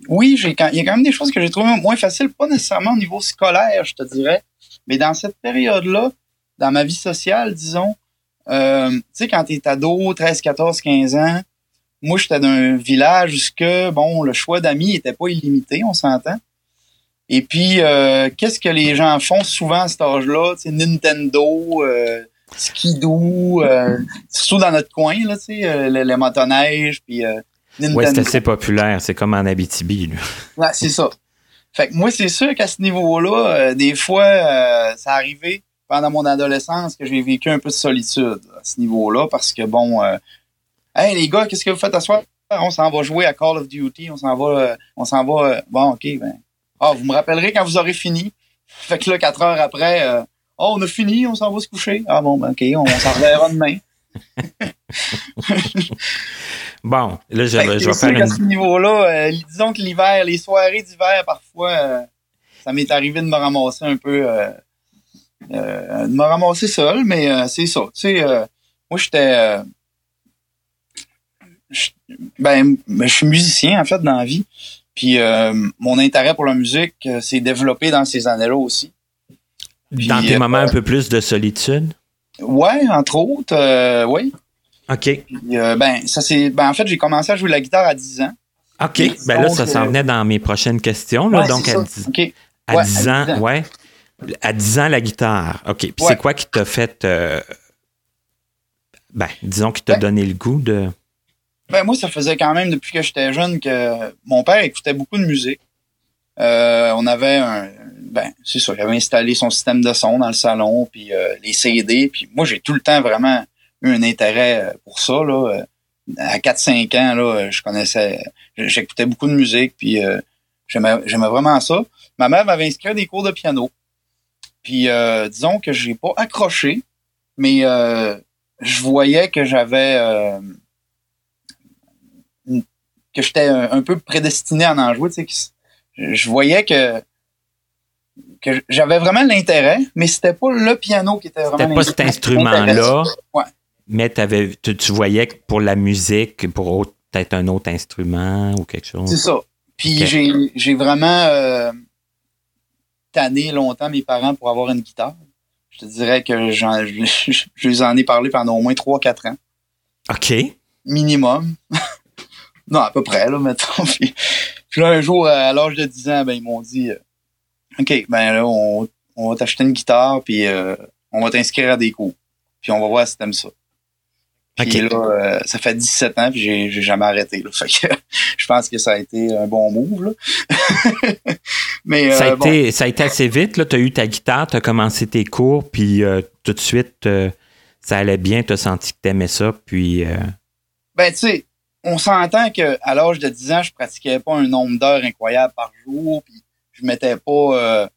oui, j'ai il y a quand même des choses que j'ai trouvées moins faciles, pas nécessairement au niveau scolaire, je te dirais, mais dans cette période-là, dans ma vie sociale, disons, euh, tu sais, quand t'es ado, 13, 14, 15 ans, moi, j'étais d'un village où bon, le choix d'amis était pas illimité, on s'entend. Et puis, euh, qu'est-ce que les gens font souvent à cet âge-là? Tu sais, Nintendo, euh, skidoo, euh, surtout dans notre coin, là, tu sais, euh, les, les motoneiges, puis Nintendo. Ouais, c'est assez populaire. C'est comme en Abitibi. Là. Ouais, c'est ça. Fait que moi, c'est sûr qu'à ce niveau-là, euh, des fois, euh, ça arrivé pendant mon adolescence que j'ai vécu un peu de solitude à ce niveau-là parce que bon, euh, hey les gars, qu'est-ce que vous faites à soir? On s'en va jouer à Call of Duty, on s'en va, euh, on s'en va. bon, ok, ben, ah, vous me rappellerez quand vous aurez fini. Fait que là, quatre heures après, oh, on a fini, on s'en va se coucher. Ah bon, ben, ok, on s'en reverra demain. Bon, là, je, je vais faire une. ce niveau-là, euh, disons que l'hiver, les soirées d'hiver, parfois, euh, ça m'est arrivé de me ramasser un peu, euh, de me ramasser seul, mais c'est ça. Tu sais, moi, j'étais, je- ben, ben, je suis musicien en fait dans la vie, puis mon intérêt pour la musique s'est développé dans ces années-là aussi. Dans tes moments un peu plus de solitude? Ouais, entre autres, euh, oui. OK. Puis, euh, ben, ça c'est, ben, en fait, j'ai commencé à jouer de la guitare à 10 ans. OK. Ben là, ça s'en euh, venait dans mes prochaines questions. Là. Ouais, Donc, à ça. 10, OK. à Ouais, 10 à ans, 10 ans. ouais. À 10 ans, la guitare. OK. Puis Ouais. c'est quoi qui t'a fait. euh, Ben, disons qui t'a Ben- donné le goût de. Ben moi, ça faisait quand même depuis que j'étais jeune que mon père écoutait beaucoup de musique. Euh, on avait un ben c'est ça, il avait installé son système de son dans le salon, puis euh, les CD, puis moi j'ai tout le temps vraiment eu un intérêt euh, pour ça là. Euh, À 4-5 ans là, je connaissais, j'écoutais beaucoup de musique, puis j'aimais vraiment ça. Ma mère m'avait inscrit à des cours de piano. Puis disons que j'ai pas accroché, mais je voyais que j'avais que j'étais un, peu prédestiné à en jouer. Tu sais, je voyais que que j'avais vraiment l'intérêt, mais c'était pas le piano qui était vraiment C'était pas cet instrument-là, Ouais. mais t'avais, tu, tu voyais que pour la musique, pour peut-être un autre instrument ou quelque C'est chose. ça. Puis j'ai vraiment euh, tanné longtemps mes parents pour avoir une guitare. Je te dirais que je les en ai parlé pendant au moins 3-4 ans. OK. minimum. non, à peu près, là, mettons. Puis, puis là, un jour, à l'âge de 10 ans, ben, ils m'ont dit euh, OK, ben là, on, on va t'acheter une guitare, puis euh, on va t'inscrire à des cours. Puis on va voir si t'aimes ça. Puis là, euh, ça fait 17 ans, puis j'ai, j'ai jamais arrêté. Là. Fait que je pense que ça a été un bon move. Là. Mais ça, a euh, bon, été, ça a été assez vite. Tu as eu ta guitare, tu as commencé tes cours, puis euh, tout de suite, ça allait bien. Tu as senti que tu aimais ça. Puis, euh, Ben, tu sais, on s'entend que à l'âge de 10 ans, je pratiquais pas un nombre d'heures incroyable par jour, puis je m'étais pas, euh,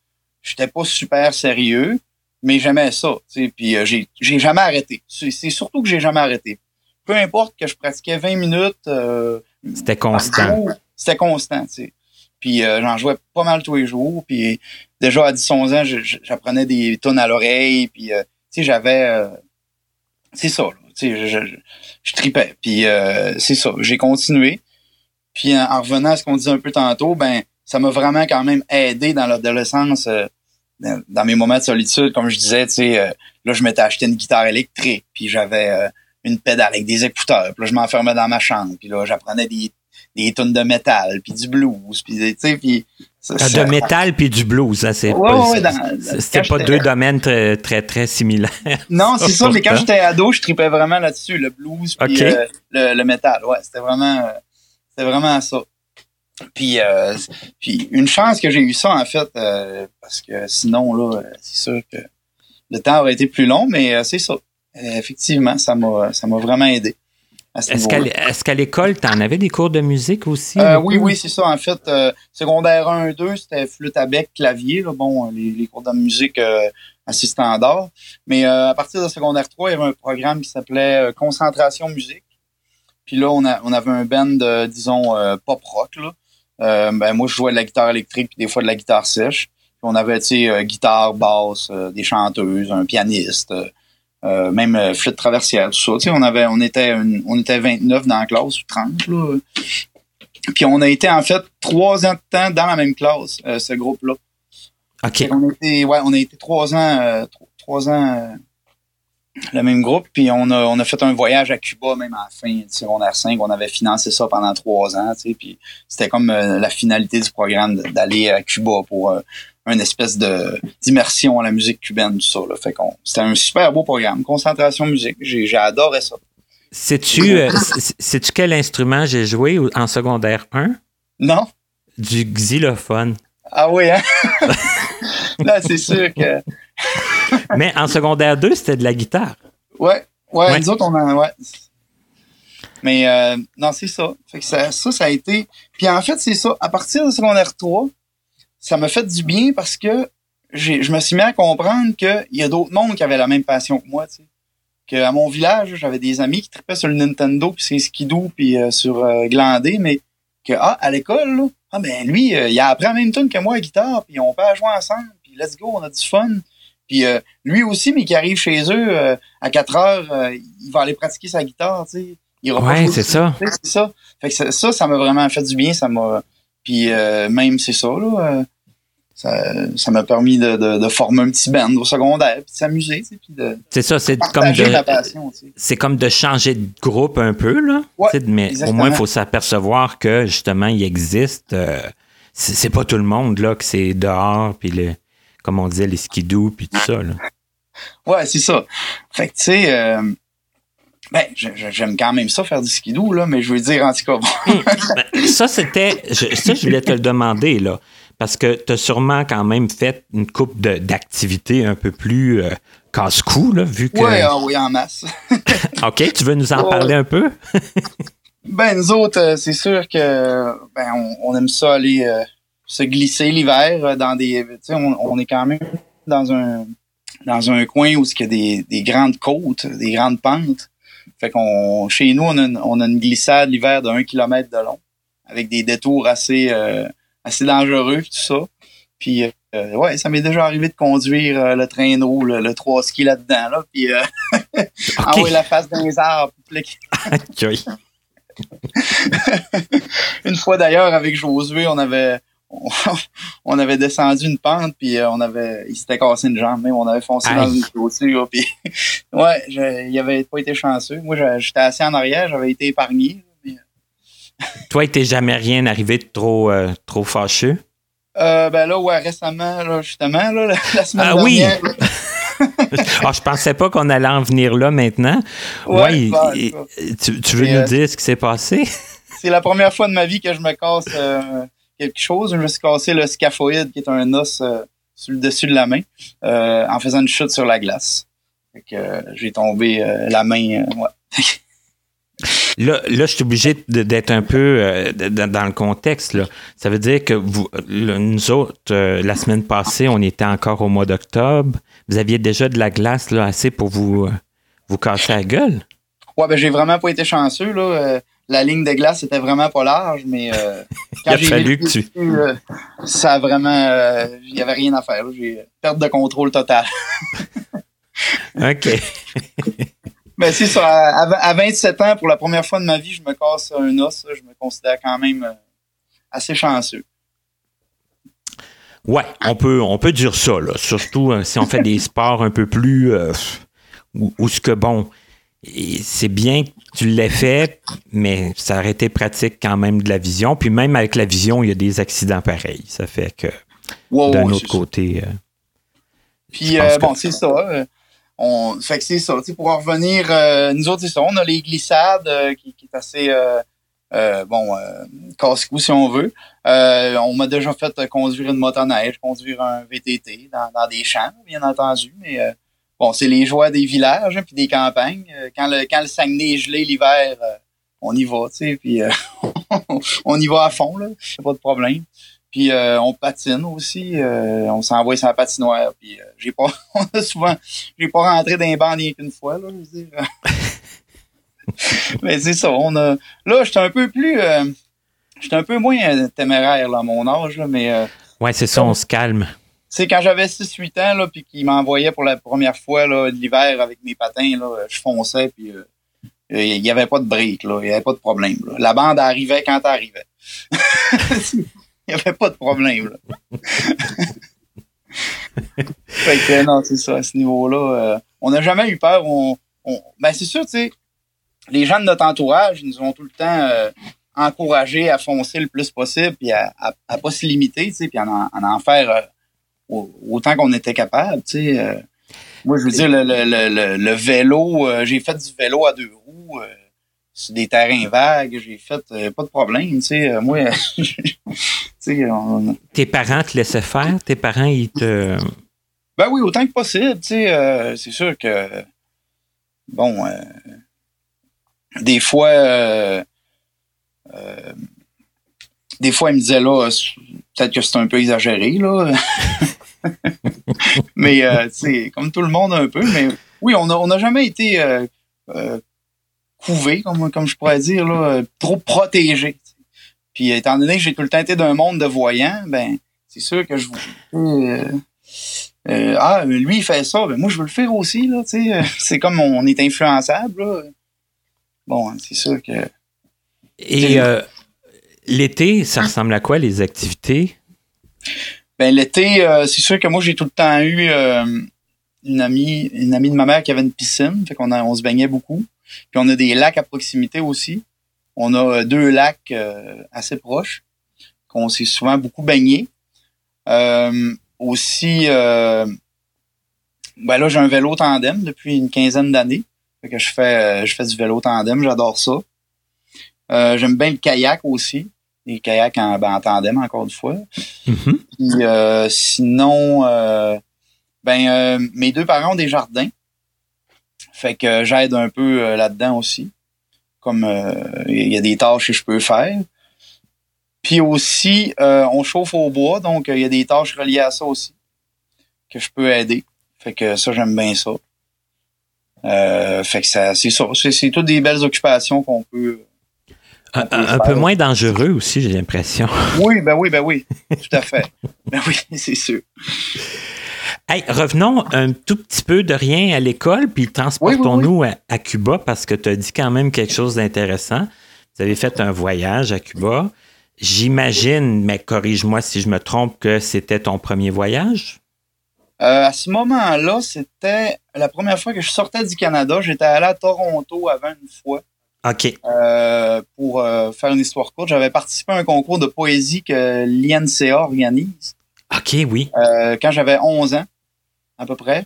j'étais pas super sérieux, mais j'aimais ça, tu sais, puis euh, j'ai, j'ai jamais arrêté. C'est, surtout que j'ai jamais arrêté. Peu importe que je pratiquais 20 minutes, euh, c'était constant. c'était constant, tu sais. Puis euh, j'en jouais pas mal tous les jours, puis déjà à 10-11 ans, j'apprenais des tonnes à l'oreille, puis euh, tu sais, j'avais, euh, c'est ça, là, tu sais, je, je, je tripais. Puis euh, c'est ça, j'ai continué. Puis en, en revenant à ce qu'on disait un peu tantôt, ben ça m'a vraiment quand même aidé dans l'adolescence, euh, dans, dans mes moments de solitude, comme je disais, tu sais, euh, là je m'étais acheté une guitare électrique, puis j'avais euh, une pédale avec des écouteurs, puis là je m'enfermais dans ma chambre, puis là j'apprenais des des tunes de métal, puis du blues, puis tu sais, puis ça- Ah, ça- de métal puis du blues. hein, c'est Ouais, pas, ouais, c'était pas deux domaines très, très, très similaires. Non, c'est ça, mais quand j'étais ado, je tripais vraiment là-dessus, le blues puis le, le métal. Ouais, c'était vraiment c'était vraiment ça. Puis, euh, puis une chance que j'ai eu ça en fait, euh, parce que sinon là, euh, c'est sûr que le temps aurait été plus long, mais euh, c'est ça. Effectivement, ça m'a ça m'a vraiment aidé. Est-ce qu'à, l'école, tu en avais des cours de musique aussi? Oui, oui, c'est ça. En fait, secondaire 1, 2, c'était flûte à bec, clavier. Là. Bon, les, les cours de musique assez standards. Mais à partir de secondaire 3, il y avait un programme qui s'appelait Concentration musique. Puis là, on, a, on avait un band, disons, pop rock. Là. Euh, ben, moi, je jouais de la guitare électrique puis des fois de la guitare sèche. Puis on avait, tu sais, euh, guitare, basse, euh, des chanteuses, un pianiste, même flûte traversière, tout ça. Tu sais, on avait, on était, une- on était 29 dans la classe ou 30, là. Puis on a été en fait trois ans de temps dans la même classe, ce groupe-là. OK. On a été, ouais, on a été trois ans, tro- trois ans le même groupe. Puis on a, on a fait un voyage à Cuba même à la fin du secondaire 5. On avait financé ça pendant trois ans, tu sais. Puis c'était comme euh, la finalité du programme de- d'aller à Cuba pour euh, une espèce de d'immersion à la musique cubaine, tout ça. Là. Fait qu'on c'était un super beau programme, concentration musique. J'ai, j'ai adoré ça. Sais-tu euh, sais- sais-tu quel instrument j'ai joué en secondaire 1? Non? Du xylophone. Ah oui, hein? Là, c'est sûr que. Mais en secondaire 2, c'était de la guitare. Ouais, ouais, Ouais. nous autres, on en. Ouais. Mais euh, non, c'est ça. Fait que ça, ça, ça a été. Puis en fait, c'est ça. À partir de secondaire 3, ça m'a fait du bien parce que je me suis mis à comprendre qu'il y a d'autres mondes qui avaient la même passion que moi, tu sais. Qu'à mon village, j'avais des amis qui tripaient sur le Nintendo, puis c'est Skidoo, puis euh, sur euh, Glandé, mais que, ah, à l'école, là, ah, ben lui, euh, il a appris la même tune que moi à guitare, puis on peut jouer ensemble, puis let's go, on a du fun. Puis euh, lui aussi, mais qui arrive chez eux euh, à 4 heures, euh, il va aller pratiquer sa guitare, tu sais. Il Ouais, c'est ça. C'est ça. Fait que ça, ça, ça m'a vraiment fait du bien. Ça m'a. Puis même c'est ça, là. ça, ça m'a permis de, de, de former un petit band au secondaire, puis de s'amuser, tu sais, puis de C'est ça, c'est comme de, c'est comme de changer de groupe un peu, là. Ouais, mais exactement. au moins, il faut s'apercevoir que, justement, il existe. c'est c'est pas tout le monde, là, que c'est dehors, puis le, comme on disait, les skidoo, puis tout ça, là. Ouais, c'est ça. Fait que, tu sais, euh, ben, j'aime quand même ça, faire du skidoo, là, mais je veux dire, en tout cas, bon, Ben, ça, c'était. je- Ça, je voulais te le demander, là. Parce que tu as sûrement quand même fait une coupe d'activités un peu plus euh, casse-cou, là, vu que. ouais, ah oui, en masse. OK, tu veux nous en Ouais. parler un peu? Ben, nous autres, euh, c'est sûr que ben, on, on aime ça aller euh, se glisser l'hiver euh, dans des. Tu sais, on, on est quand même dans un dans un coin où il y a des, des grandes côtes, des grandes pentes. Fait qu'on chez nous, on a une, on a une glissade l'hiver de 1 km de long, avec des détours assez euh, assez dangereux tout ça. Puis euh, ouais, ça m'est déjà arrivé de conduire euh, le traîneau, le, le 3 ski là-dedans, là, puis euh, OK. envoyer la face dans les arbres. puis le- OK. Une fois d'ailleurs avec Josué, on avait on, avait descendu une pente puis euh, on avait il s'était cassé une jambe même on avait foncé dans une clôture puis ouais, je, il avait pas été chanceux. Moi j'étais assis en arrière, j'avais été épargné. puis, Toi, il t'est jamais rien arrivé de trop, euh, trop fâcheux? euh, ben là ouais, récemment là, justement là, la, la semaine Ah oui! dernière. là, Ah, je pensais pas qu'on allait en venir là maintenant. Ouais, Ouais, il- ben, il- tu, tu veux Et, nous euh, dire ce qui s'est passé? C'est la première fois de ma vie que je me casse quelque chose. Je me suis cassé le scaphoïde, qui est un os euh, sur le dessus de la main, euh, en faisant une chute sur la glace. Fait que euh, j'ai tombé la main. ouais. Là, là, je suis obligé d'être un peu euh, dans le contexte. Là. Ça veut dire que vous, là, nous autres, euh, la semaine passée, on était encore au mois d'octobre. Vous aviez déjà de la glace là, assez pour vous, euh, vous casser la gueule? Ouais, ben j'ai vraiment pas été chanceux. Là. La ligne de glace était vraiment pas large, mais euh, Il a fallu que tu- euh, ça a vraiment. euh, Il y avait rien à faire. J'ai perte de contrôle totale. OK. Ben c'est ça. À, à 27 ans, pour la première fois de ma vie, je me casse un os. Je me considère quand même assez chanceux. Ouais, on peut, on peut dire ça, là. Surtout si on fait des sports un peu plus. euh, où ce que, bon, et c'est bien que tu l'aies fait, mais ça aurait été pratique quand même de la vision. Puis même avec la vision, il y a des accidents pareils. Ça fait que, Wow, d'un autre côté. euh, Puis euh, bon, c'est ça. euh, on, fait que c'est ça. Pour en revenir, euh, nous autres, c'est ça. On a les glissades euh, qui, qui est assez euh, euh, bon euh, casse-cou si on veut. Euh, on m'a déjà fait euh, conduire une motoneige, conduire un VTT dans, dans des champs, bien entendu. Mais euh, bon, c'est les joies des villages hein, puis des campagnes. Euh, quand le quand le Saguenay est gelé l'hiver, euh, on y va, tu sais. Puis euh, on y va à fond là, pas de problème. Puis euh, on patine aussi, euh, on s'envoie sur la patinoire. Puis euh, j'ai pas, on a souvent, j'ai pas rentré dans les bancs rien qu'une fois là, je veux dire. Mais c'est ça, on a. Là, j'étais un peu plus, euh, j'étais un peu moins téméraire là, à mon âge, là, mais euh, Ouais, c'est ça, on se calme. C'est quand j'avais 6-8 ans là, puis qu'ils m'envoyaient pour la première fois là, l'hiver avec mes patins là, je fonçais puis euh, il y avait pas de là, il y avait pas de problème. La bande arrivait quand elle arrivait. Il n'y avait pas de problème. Là. fait que non, c'est ça, à ce niveau-là. euh, on n'a jamais eu peur. On, ben c'est sûr, tu les gens de notre entourage nous ont tout le temps euh, encouragés à foncer le plus possible puis à, à pas se limiter, tu sais, puis à en, faire euh, autant qu'on était capable, tu sais. euh. moi, je veux dire, le, le, le, le- vélo, euh, j'ai fait du vélo à deux roues. euh, sur des terrains vagues. J'ai fait pas de problème, tu sais. moi, tu sais, on- Tes parents te laissaient faire? Tes parents, ils te. Ben oui, autant que possible, tu sais. c'est sûr que, bon, des fois, des fois, ils me disaient, là, peut-être que c'est un peu exagéré, là. mais, euh, tu sais, comme tout le monde un peu, mais oui, on n'a on a jamais été euh, euh, couvé, comme, comme je pourrais dire, là, euh, trop protégé. Puis, étant donné que j'ai tout le temps été d'un monde de voyants, ben, c'est sûr que je euh, euh, ah, lui, il fait ça, ben moi, je veux le faire aussi, là, tu sais. Euh, C'est comme on est influençable, là. Bon, c'est sûr que. Et euh, l'été, ça ressemble à quoi, les activités? Ben, l'été, euh, c'est sûr que moi, j'ai tout le temps eu euh, une amie, une amie de ma mère qui avait une piscine, fait qu'on a- on se baignait beaucoup. Puis on a des lacs à proximité aussi. On a euh, deux lacs euh, assez proches qu'on s'est souvent beaucoup baigné. Euh, aussi, euh, ben là, j'ai un vélo tandem depuis une quinzaine d'années. Fait que je fais, je fais du vélo tandem, j'adore ça. J'aime bien le kayak aussi. Les kayaks en, ben, en tandem, encore une fois. Mhm. Puis euh, sinon, euh, ben euh, mes deux parents ont des jardins. Fait que j'aide un peu là-dedans aussi. Comme il y a des tâches que je peux faire. Puis aussi, on chauffe au bois, donc il y a des tâches reliées à ça aussi que je peux aider. Fait que ça, j'aime bien ça. Fait que ça, c'est ça. C'est toutes des belles occupations qu'on peut. Un, peu moins dangereux aussi, j'ai l'impression. Oui, ben oui, ben oui. Tout à fait. ben oui, c'est sûr. Hey, revenons un tout petit peu de rien à l'école, puis transportons-nous à, à Cuba parce que tu as dit quand même quelque chose d'intéressant. Vous avez fait un voyage à Cuba. J'imagine, mais corrige-moi si je me trompe, que c'était ton premier voyage? Euh, à ce moment-là, c'était la première fois que je sortais du Canada. J'étais allé à Toronto avant une fois OK. euh, pour euh, faire une histoire courte. J'avais participé à un concours de poésie que l'INCA organise OK, oui. euh, quand j'avais 11 ans, à peu près,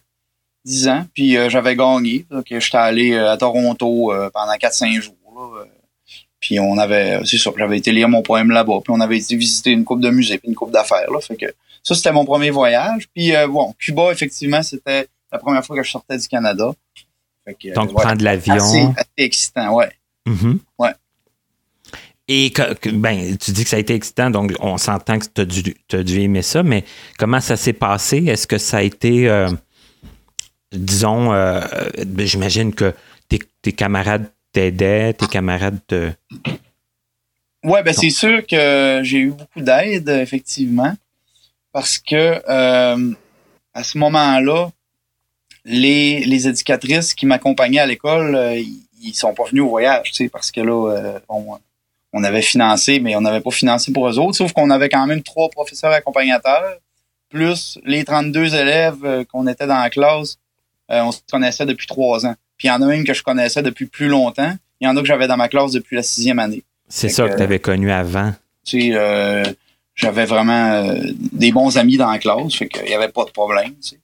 10 ans. Puis j'avais gagné. Donc, j'étais allé à Toronto pendant 4-5 jours. là, puis on avait, c'est ça, j'avais été lire mon poème là-bas. Puis on avait été visiter une coupe de musée puis une coupe d'affaires. Là, fait que ça, c'était mon premier voyage. Puis euh, bon, Cuba, effectivement, c'était la première fois que je sortais du Canada. Fait que, Donc, ouais, prendre l'avion. assez, assez excitant, ouais. Mhm. Ouais. Et que, que- ben, tu dis que ça a été excitant, donc on s'entend que tu as dû, aimer ça, mais comment ça s'est passé? Est-ce que ça a été, euh, disons, euh, ben, j'imagine que tes, tes camarades t'aidaient, tes camarades te... Ouais, ben c'est sûr que j'ai eu beaucoup d'aide, effectivement, parce que euh, à ce moment-là, les, les éducatrices qui m'accompagnaient à l'école, ils ils sont pas venus au voyage, tu sais, parce que là, euh, bon, on avait financé, mais on n'avait pas financé pour eux autres, sauf qu'on avait quand même trois professeurs accompagnateurs, plus les 32 élèves euh, qu'on était dans la classe, euh, on se connaissait depuis trois ans. Puis il y en a même que je connaissais depuis plus longtemps. Il y en a que j'avais dans ma classe depuis la sixième année. C'est ça que- tu avais connu avant. Tu sais, j'avais vraiment des bons amis dans la classe, fait qu'il y avait pas de problème. tu sais.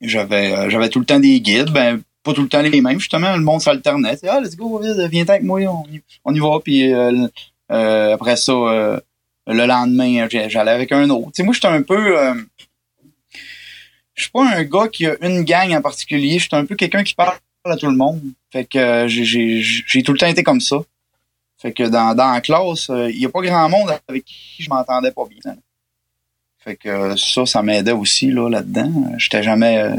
J'avais, j'avais tout le temps des guides, ben pas tout le temps les mêmes justement. Le monde s'alternait. Ah, let's go, viens avec moi, on y, va. Puis euh, euh, après ça, euh, le lendemain, j'ai- j'allais avec un autre. Tu sais, moi, j'étais un peu. euh, je suis pas un gars qui a une gang en particulier. Je suis un peu quelqu'un qui parle à tout le monde. Fait que euh, j'ai- tout le temps été comme ça. Fait que dans, dans la classe, il n'y a pas grand monde avec qui je m'entendais pas bien. Fait que euh, ça, ça m'aidait aussi là, là-dedans. J'étais jamais.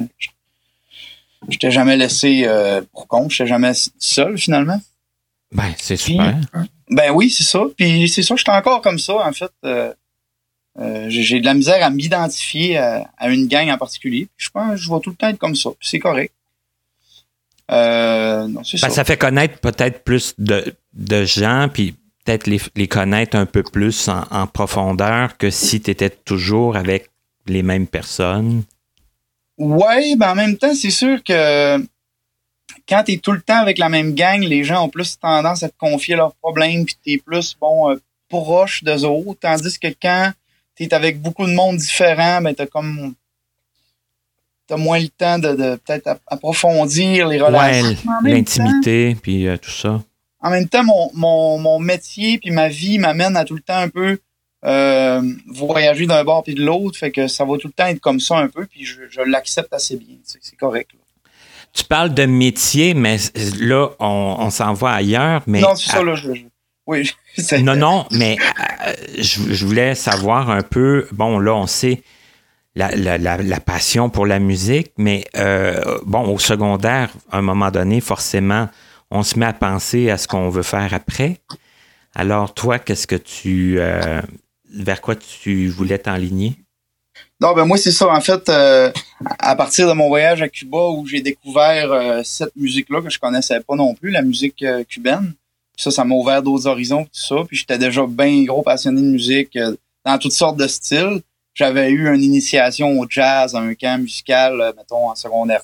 Euh, j'étais jamais laissé euh, pour compte, j'étais jamais seul finalement. Ben, c'est Puis- super. Ben oui, c'est ça. Puis c'est ça, j'étais encore comme ça, en fait. Euh, euh, j'ai de la misère à m'identifier à, à une gang en particulier. Puis je pense que je vais tout le temps être comme ça. C'est correct. Euh, non, Ben, ça. ça fait connaître peut-être plus de, de gens, puis peut-être les, les connaître un peu plus en, en profondeur que si tu étais toujours avec les mêmes personnes. Ouais, ben en même temps, c'est sûr que quand tu es tout le temps avec la même gang, les gens ont plus tendance à te confier leurs problèmes, puis tu es plus bon euh, proche d'eux autres. Tandis que quand tu es avec beaucoup de monde différent, ben t'as comme as moins le temps de, de peut-être approfondir les relations. Ouais, l'intimité, puis tout ça. En même temps, mon, mon, mon métier puis ma vie m'amène à tout le temps un peu euh, voyager d'un bord puis de l'autre, fait que ça va tout le temps être comme ça un peu, puis je, je l'accepte assez bien. C'est correct. Tu parles de métier, mais là, on, on s'en va ailleurs. Mais non, c'est ça, là. Je, oui. non, non, mais euh, je, je, voulais savoir un peu. Bon, là, on sait la, la, la, passion pour la musique, mais euh, bon, au secondaire, à un moment donné, forcément, on se met à penser à ce qu'on veut faire après. Alors, toi, qu'est-ce que tu. Euh, vers quoi tu voulais t'enligner? Non, ben moi, c'est ça. En fait, euh, à partir de mon voyage à Cuba où j'ai découvert euh, cette musique-là que je connaissais pas non plus, la musique cubaine. Ça, ça m'a ouvert d'autres horizons, tout ça. Puis j'étais déjà bien gros passionné de musique dans toutes sortes de styles. J'avais eu une initiation au jazz, un camp musical, mettons, en secondaire.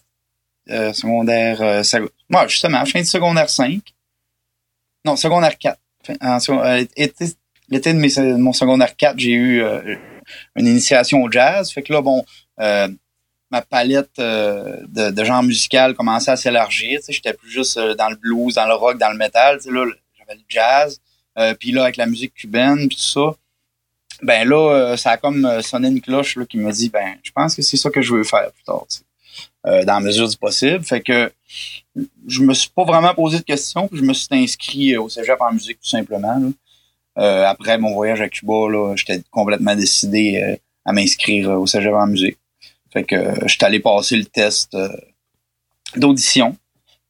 secondaire. moi, justement, fin de secondaire 5. Non, secondaire 4 l'été de, mon secondaire 4, j'ai eu euh, une initiation au jazz. Fait que là, bon, euh, ma palette euh, de, de genre musical commençait à s'élargir. J'étais plus juste dans le blues, dans le rock, dans le metal. Là, j'avais le jazz. puis là, avec la musique cubaine, puis tout ça. Ben là, ça a comme sonné une cloche là, qui me dit, ben, je pense que c'est ça que je veux faire plus tard. dans la mesure du possible. Fait que je me suis pas vraiment posé de questions, puis je me suis inscrit au cégep en musique tout simplement. Euh, après mon voyage à Cuba, là, j'étais complètement décidé euh, à m'inscrire au cégep en musique. Fait que euh, j'étais allé passer le test d'audition,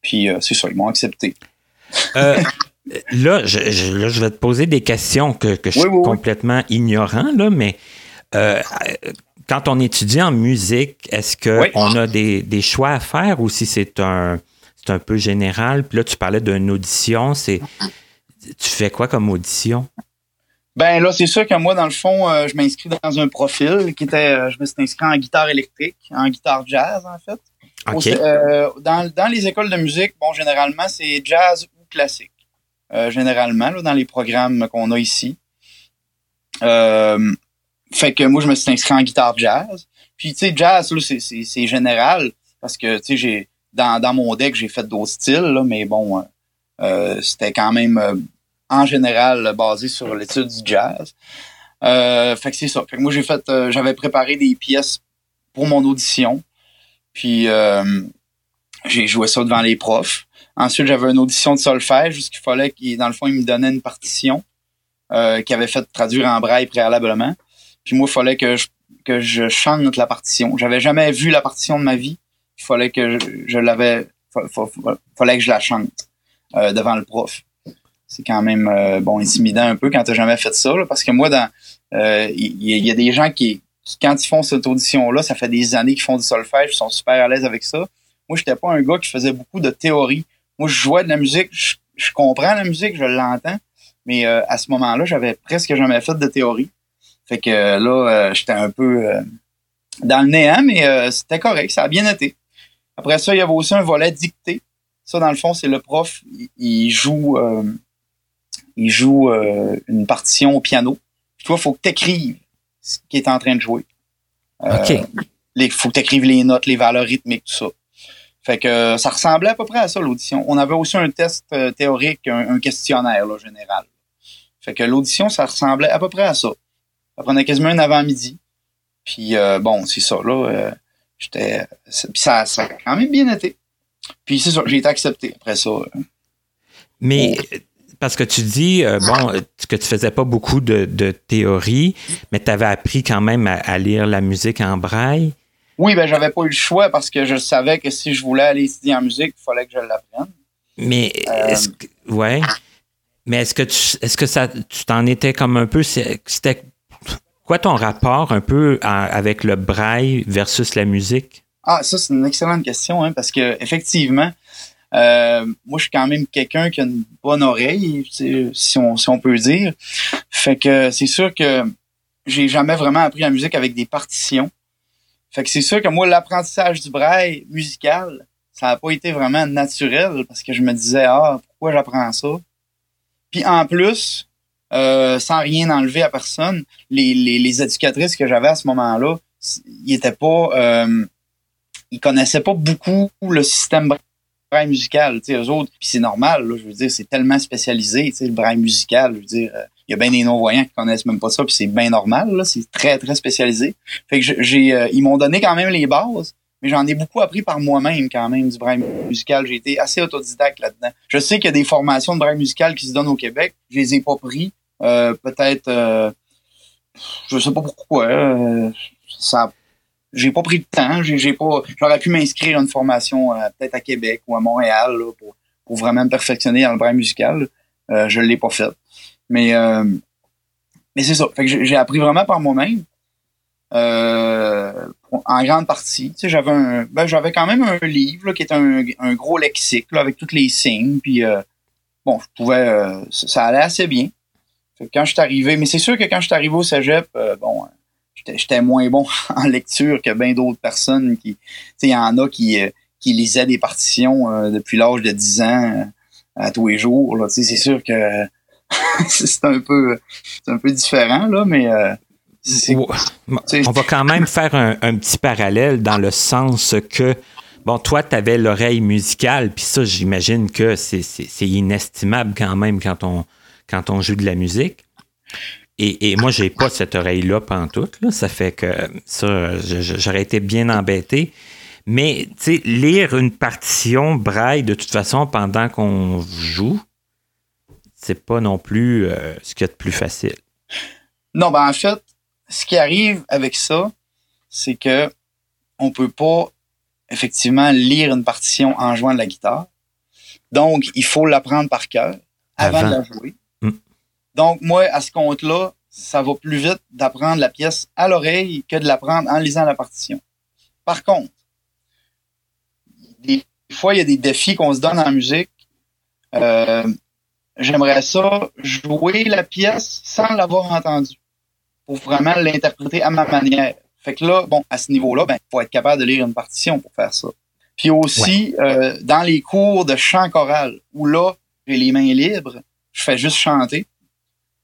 puis c'est ça, ils m'ont accepté. là, je, vais te poser des questions que, je suis complètement ignorant, là, mais quand on étudie en musique, est-ce qu'on a des, des, choix à faire ou si c'est un, c'est un peu général? Puis là, tu parlais d'une audition. C'est, tu fais quoi comme audition? Ben là, c'est sûr que moi, dans le fond, euh, je m'inscris dans un profil qui était, euh, je me suis inscrit en guitare électrique, en guitare jazz, en fait. Euh, dans, dans, les écoles de musique, bon, généralement, c'est jazz ou classique. généralement, là, dans les programmes qu'on a ici. fait que moi, je me suis inscrit en guitare jazz. Puis, tu sais, jazz, là, c'est général parce que, tu sais, j'ai dans, dans mon deck, j'ai fait d'autres styles, là, mais bon, c'était quand même en général basé sur l'étude du jazz. Euh, fait que c'est ça. Fait que moi, j'ai fait, j'avais préparé des pièces pour mon audition. Puis j'ai joué ça devant les profs. Ensuite, j'avais une audition de solfège, juste qu'il fallait qu'il, dans le fond, il me donnait une partition euh, qu'il avait fait traduire en braille préalablement. Puis moi, il fallait que je, que je chante la partition. J'avais jamais vu la partition de ma vie il fallait que je, l'avais, fallait que je la chante euh, devant le prof. C'est quand même euh, bon intimidant un peu quand t'as jamais fait ça, parce que moi, dans euh, il y, a des gens qui, quand ils font cette audition-là, ça fait des années qu'ils font du solfège, ils sont super à l'aise avec ça. Moi, j'étais pas un gars qui faisait beaucoup de théorie. Moi, je jouais de la musique, je, comprends la musique, je l'entends, mais à ce moment-là, j'avais presque jamais fait de théorie. Fait que là, j'étais un peu dans le néant, mais c'était correct, ça a bien été. Après ça, il y avait aussi un volet dicté. Ça, dans le fond, c'est le prof, il, joue, euh, il joue euh, une partition au piano. toi, il faut que tu écrives ce qu'il est en train de jouer. Euh, OK. Il faut que tu écrives les notes, les valeurs rythmiques, tout ça. Fait que ça ressemblait à peu près à ça, l'audition. On avait aussi un test théorique, un, questionnaire là, général. Fait que l'audition, ça ressemblait à peu près à ça. Ça prenait quasiment un avant-midi. Puis bon, c'est ça, là. J'étais. Ça, ça a quand même bien été. Puis c'est ça, j'ai été accepté après ça. Mais parce que tu dis, euh, bon, que tu faisais pas beaucoup de, de théorie, mais tu avais appris quand même à, lire la musique en braille. Oui, ben j'avais pas eu le choix parce que je savais que si je voulais aller étudier en musique, il fallait que je l'apprenne. Mais est-ce que, ouais. Mais est-ce que tu est-ce que ça tu t'en étais comme un peu c'était quoi ton rapport un peu avec le braille versus la musique? Ah, ça, c'est une excellente question, hein, parce que effectivement, euh, moi, je suis quand même quelqu'un qui a une bonne oreille, si on, peut dire. Fait que c'est sûr que j'ai jamais vraiment appris la musique avec des partitions. Fait que c'est sûr que moi, l'apprentissage du braille musical, ça n'a pas été vraiment naturel parce que je me disais, ah, pourquoi j'apprends ça? Puis en plus, euh, sans rien enlever à personne, les, les, les éducatrices que j'avais à ce moment-là, ils étaient pas, euh, ils connaissaient pas beaucoup le système braille musical, tu sais, eux autres. Puis c'est normal, là, je veux dire, c'est tellement spécialisé, tu sais, le braille musical, je veux dire, euh, il y a bien des non-voyants qui connaissent même pas ça, puis c'est bien normal, là, c'est très, très spécialisé. Fait que j'ai, euh, ils m'ont donné quand même les bases, mais j'en ai beaucoup appris par moi-même quand même du braille musical. J'ai été assez autodidacte là-dedans. Je sais qu'il y a des formations de braille musical qui se donnent au Québec, je les ai pas pris. Euh, peut-être, euh, je sais pas pourquoi, euh, ça j'ai pas pris de temps, j'ai pas j'aurais pu m'inscrire à une formation euh, peut-être à Québec ou à Montréal là, pour, pour vraiment me perfectionner dans le braille musical. Euh, je l'ai pas fait. Mais euh, mais c'est ça. Fait que j'ai appris vraiment par moi-même. Euh, en grande partie. Tu sais, j'avais un ben, j'avais quand même un livre là, qui était un, un gros lexique là, avec tous les signes. Puis euh, bon, je pouvais ça allait assez bien. Fait que quand je suis arrivé, mais c'est sûr que quand je suis arrivé au Cégep, bon j'étais moins bon en lecture que bien d'autres personnes qui, tu sais, il y en a qui, euh, qui lisaient des partitions euh, depuis l'âge de 10 ans euh, à tous les jours. Là, tu sais, c'est sûr que c'est un peu, c'est un peu différent là, mais on va quand même faire un, un, petit parallèle dans le sens que Bon, toi, tu avais l'oreille musicale, puis ça, j'imagine que c'est inestimable quand même quand on, quand on joue de la musique. Et, et moi, j'ai pas cette oreille-là pantoute. Là. Ça fait que ça, j'aurais été bien embêté. Mais, tu sais, lire une partition braille, de toute façon, pendant qu'on joue, c'est pas non plus euh, ce qu'il y a de plus facile. Non, ben en fait, ce qui arrive avec ça, c'est que on peut pas effectivement lire une partition en jouant de la guitare. Donc, il faut l'apprendre par cœur avant, avant, de la jouer. Donc, moi, à ce compte-là, ça va plus vite d'apprendre la pièce à l'oreille que de l'apprendre en lisant la partition. Par contre, des fois, il y a des défis qu'on se donne en musique. Euh, J'aimerais ça jouer la pièce sans l'avoir entendue pour vraiment l'interpréter à ma manière. Fait que là, bon, à ce niveau-là, ben, faut être capable de lire une partition pour faire ça. Puis aussi, euh, dans les cours de chant choral, où là, j'ai les mains libres, je fais juste chanter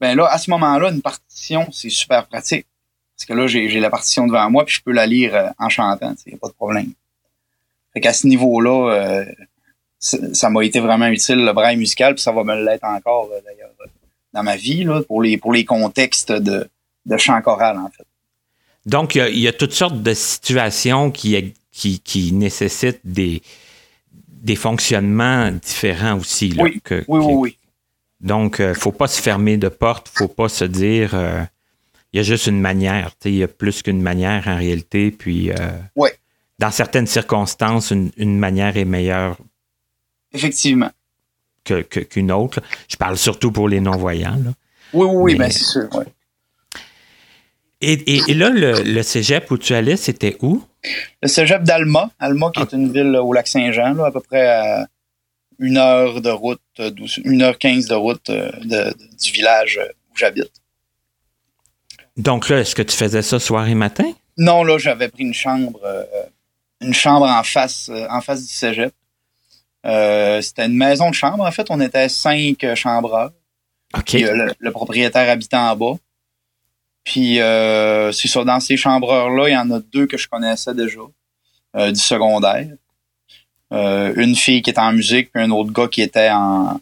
ben là, à ce moment-là, une partition, c'est super pratique. Parce que là, j'ai la partition devant moi, puis je peux la lire euh, en chantant, il n'y a pas de problème. Fait qu'à ce niveau-là, euh, ça m'a été vraiment utile, le braille musical, puis ça va me l'être encore, euh, d'ailleurs, dans ma vie, là, pour les, pour les contextes de, de chant choral, en fait. Donc, il y, a toutes sortes de situations qui, qui, qui nécessitent des, des fonctionnements différents aussi. Là, oui, oui, oui, oui. Donc, il euh, ne faut pas se fermer de porte, il ne faut pas se dire euh, il y a juste une manière. Il y a plus qu'une manière en réalité. Puis, euh, ouais. dans certaines circonstances, une, manière est meilleure. Effectivement. Qu'une que, autre. Je parle surtout pour les non-voyants. Oui, oui, oui, bien c'est sûr. Ouais. Et, et, là, le, le, cégep où tu allais, c'était où? Le cégep d'Alma. Alma, qui est ah. une ville au lac Saint-Jean, à peu près à une heure de route, euh, une heure quinze de route euh, du village euh, où j'habite. Donc là, est-ce que tu faisais ça soir et matin? Non, là, j'avais pris une chambre, une chambre en face, en face du cégep. c'était une maison de chambre. En fait, on était cinq chambreurs. OK. le, propriétaire habitait en bas. Puis, c'est ça, dans ces chambreurs-là, il y en a deux que je connaissais déjà, du secondaire. Euh, une fille qui était en musique, puis un autre gars qui était en,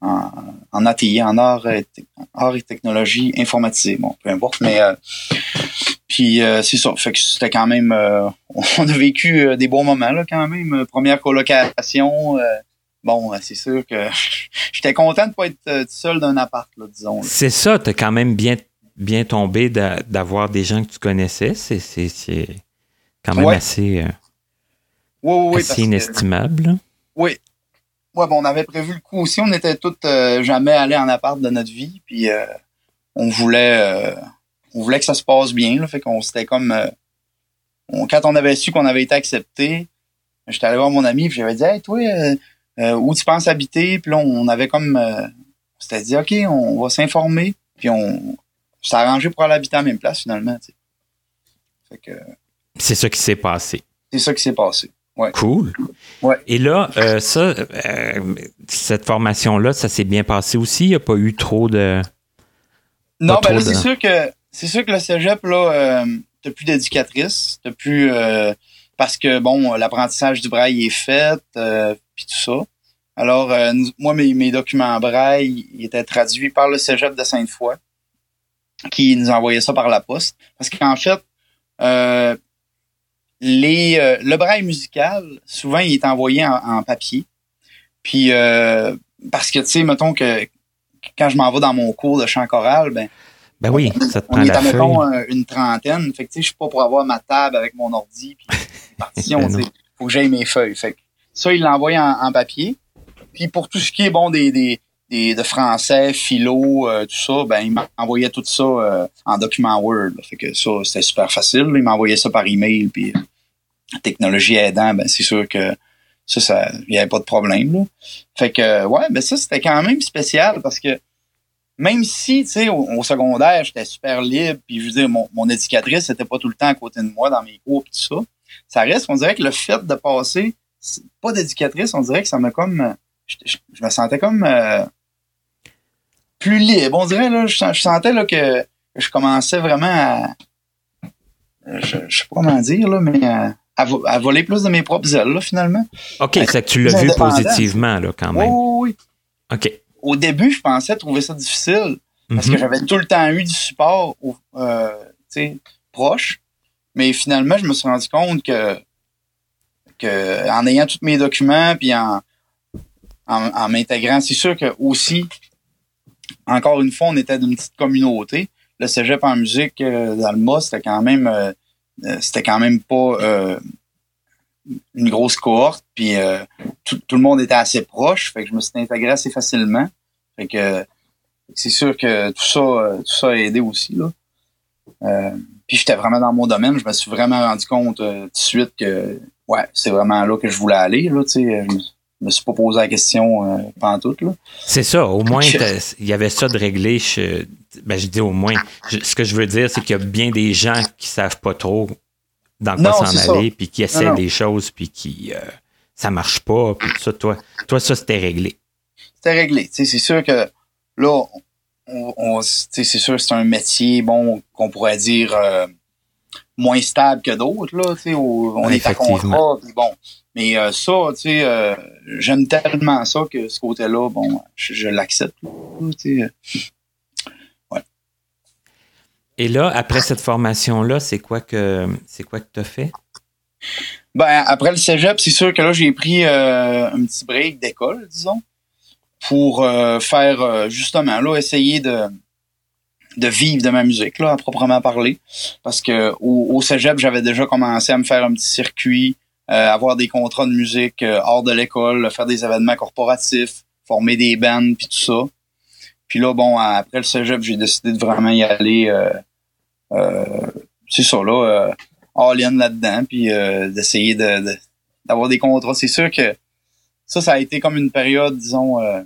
en, en ATI, en art et, art et technologie informatisée. Bon, peu importe, mais euh, puis euh, c'est ça. Fait que c'était quand même on a vécu des bons moments là quand même. Première colocation. bon, c'est sûr que j'étais content de pas être seul d'un appart, là, disons. C'est ça, t'as quand même bien bien tombé d'avoir des gens que tu connaissais. C'est quand même assez. Oui, oui, inestimable. oui. Ouais, bon, on avait prévu le coup aussi. On était tous euh, jamais allés en appart de notre vie. Puis euh, on voulait euh, on voulait que ça se passe bien. Là, fait qu'on s'était comme quand on avait su qu'on avait été accepté, j'étais allé voir mon ami puis j'avais dit Hey toi, où tu penses habiter? Puis là, on avait comme on s'était dit OK, on va s'informer. Puis on s'est arrangé pour aller habiter à la même place finalement. Fait que. C'est ça qui s'est passé. C'est ça qui s'est passé. Cool. Ouais. Et là, euh, ça, euh, cette formation-là, ça s'est bien passé aussi? Il n'y a pas eu trop de. Non, ben là, c'est sûr que c'est sûr que le cégep, là, euh, t'as plus d'éducatrice, t'as plus parce que, bon, l'apprentissage du braille est fait, puis tout ça. Alors, moi, mes, mes documents braille ils étaient traduits par le cégep de Sainte-Foy, qui nous envoyait ça par la poste. Parce qu'en fait, les, le braille musical, souvent, il est envoyé en, papier. Puis, parce que, tu sais, mettons que quand je m'en vais dans mon cours de chant choral, ben, ben oui, ça te prend on est, la mettons, une trentaine. Fait que, tu sais, je suis pas pour avoir ma table avec mon ordi puis partition, ben Faut que j'aille mes feuilles. Fait que ça, il l'envoie en, papier. Puis pour tout ce qui est, bon, des, des, des de français, philo, euh, tout ça, ben, il m'envoyait tout ça euh, en document Word. Fait que ça, c'était super facile. Il m'envoyait ça par email. Puis la technologie aidant, ben, c'est sûr que ça, ça, il n'y avait pas de problème. Là. Fait que, ouais, ben ça, c'était quand même spécial parce que même si, tu sais, au, secondaire, j'étais super libre, puis je veux dire, mon, mon éducatrice n'était pas tout le temps à côté de moi dans mes cours tout ça, ça reste, on dirait que le fait de passer, pas d'éducatrice, on dirait que ça m'a comme, je, me sentais comme euh, plus libre. On dirait, là, je, sentais là, que je commençais vraiment à, je, je sais pas comment dire, là, mais à, voler plus de mes propres ailes, là, finalement. OK, c'est que tu l'as vu positivement, là, quand même. Oui, oui. OK au début, je pensais trouver ça difficile parce que mhm. j'avais tout le temps eu du support euh, proche. Mais finalement, je me suis rendu compte que, que en ayant tous mes documents puis en, en, m'intégrant, c'est sûr que aussi, encore une fois, on était d'une petite communauté. Le cégep en musique euh, MOS, c'était quand même euh, euh, c'était quand même pas une grosse cohorte, puis tout, tout, le monde était assez proche, fait que je me suis intégré assez facilement. Fait que c'est sûr que tout ça, tout ça a aidé aussi. Là. Euh, puis j'étais vraiment dans mon domaine. Je me suis vraiment rendu compte euh, tout de suite que ouais, c'est vraiment là que je voulais aller. Là, me suis pas posé la question euh, pendant tout. C'est ça, au moins il y avait ça de réglé. Je, ben, je dis au moins. ce que je veux dire, c'est qu'il y a bien des gens qui savent pas trop dans quoi s'en aller, puis qui essaient des choses, puis qui euh, ça marche pas, puis tout ça. Toi, toi ça c'était réglé réglé. C'est sûr que là, on, c'est sûr que c'est un métier, bon, qu'on pourrait dire euh, moins stable que d'autres, là, on est à contrat, bon. Mais euh, ça, tu sais, euh, j'aime tellement ça que ce côté-là, bon, je, l'accepte. Ouais. Et là, après cette formation-là, c'est quoi que c'est quoi que tu as fait? Ben, après le cégep, c'est sûr que là, j'ai pris un petit break d'école, disons pour euh, faire euh, justement là essayer de de vivre de ma musique là à proprement parler parce que au, au cégep j'avais déjà commencé à me faire un petit circuit euh, avoir des contrats de musique hors de l'école faire des événements corporatifs former des bands puis tout ça puis là bon après le cégep j'ai décidé de vraiment y aller c'est ça là all in là-dedans puis d'essayer de d'avoir des contrats c'est sûr que ça, ça a été comme une période, disons, euh,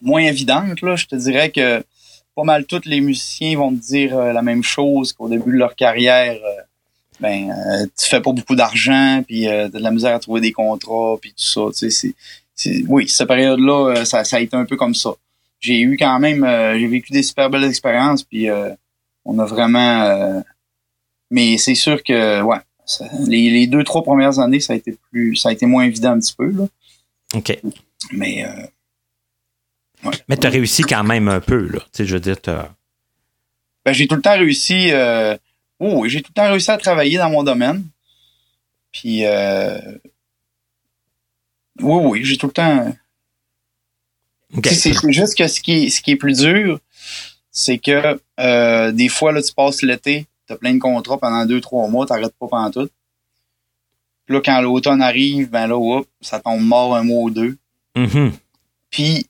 moins évidente. Là. Je te dirais que pas mal tous les musiciens vont te dire euh, la même chose qu'au début de leur carrière. Euh, ben, tu fais pas beaucoup d'argent, puis t'as de la misère à trouver des contrats, puis tout ça. Tu sais, c'est, oui, cette période-là, ça, ça a été un peu comme ça. J'ai eu quand même, j'ai vécu des super belles expériences, puis on a vraiment. mais c'est sûr que, ouais, les, les, deux trois premières années, ça a été plus, ça a été moins évident un petit peu là. OK. Mais. Euh, Mais tu as réussi quand même un peu, là. Tu sais, je veux dire, ben, j'ai tout le temps réussi. Euh, oui, j'ai tout le temps réussi à travailler dans mon domaine. Puis. Euh, oui, oui, j'ai tout le temps. C'est juste que ce qui est, ce qui est plus dur, c'est que euh, des fois, là, tu passes l'été, tu as plein de contrats pendant deux, trois mois, tu n'arrêtes pas pendant tout. Puis là, quand l'automne arrive, ben là, ça tombe mort un mois ou deux. Mm-hmm. Puis,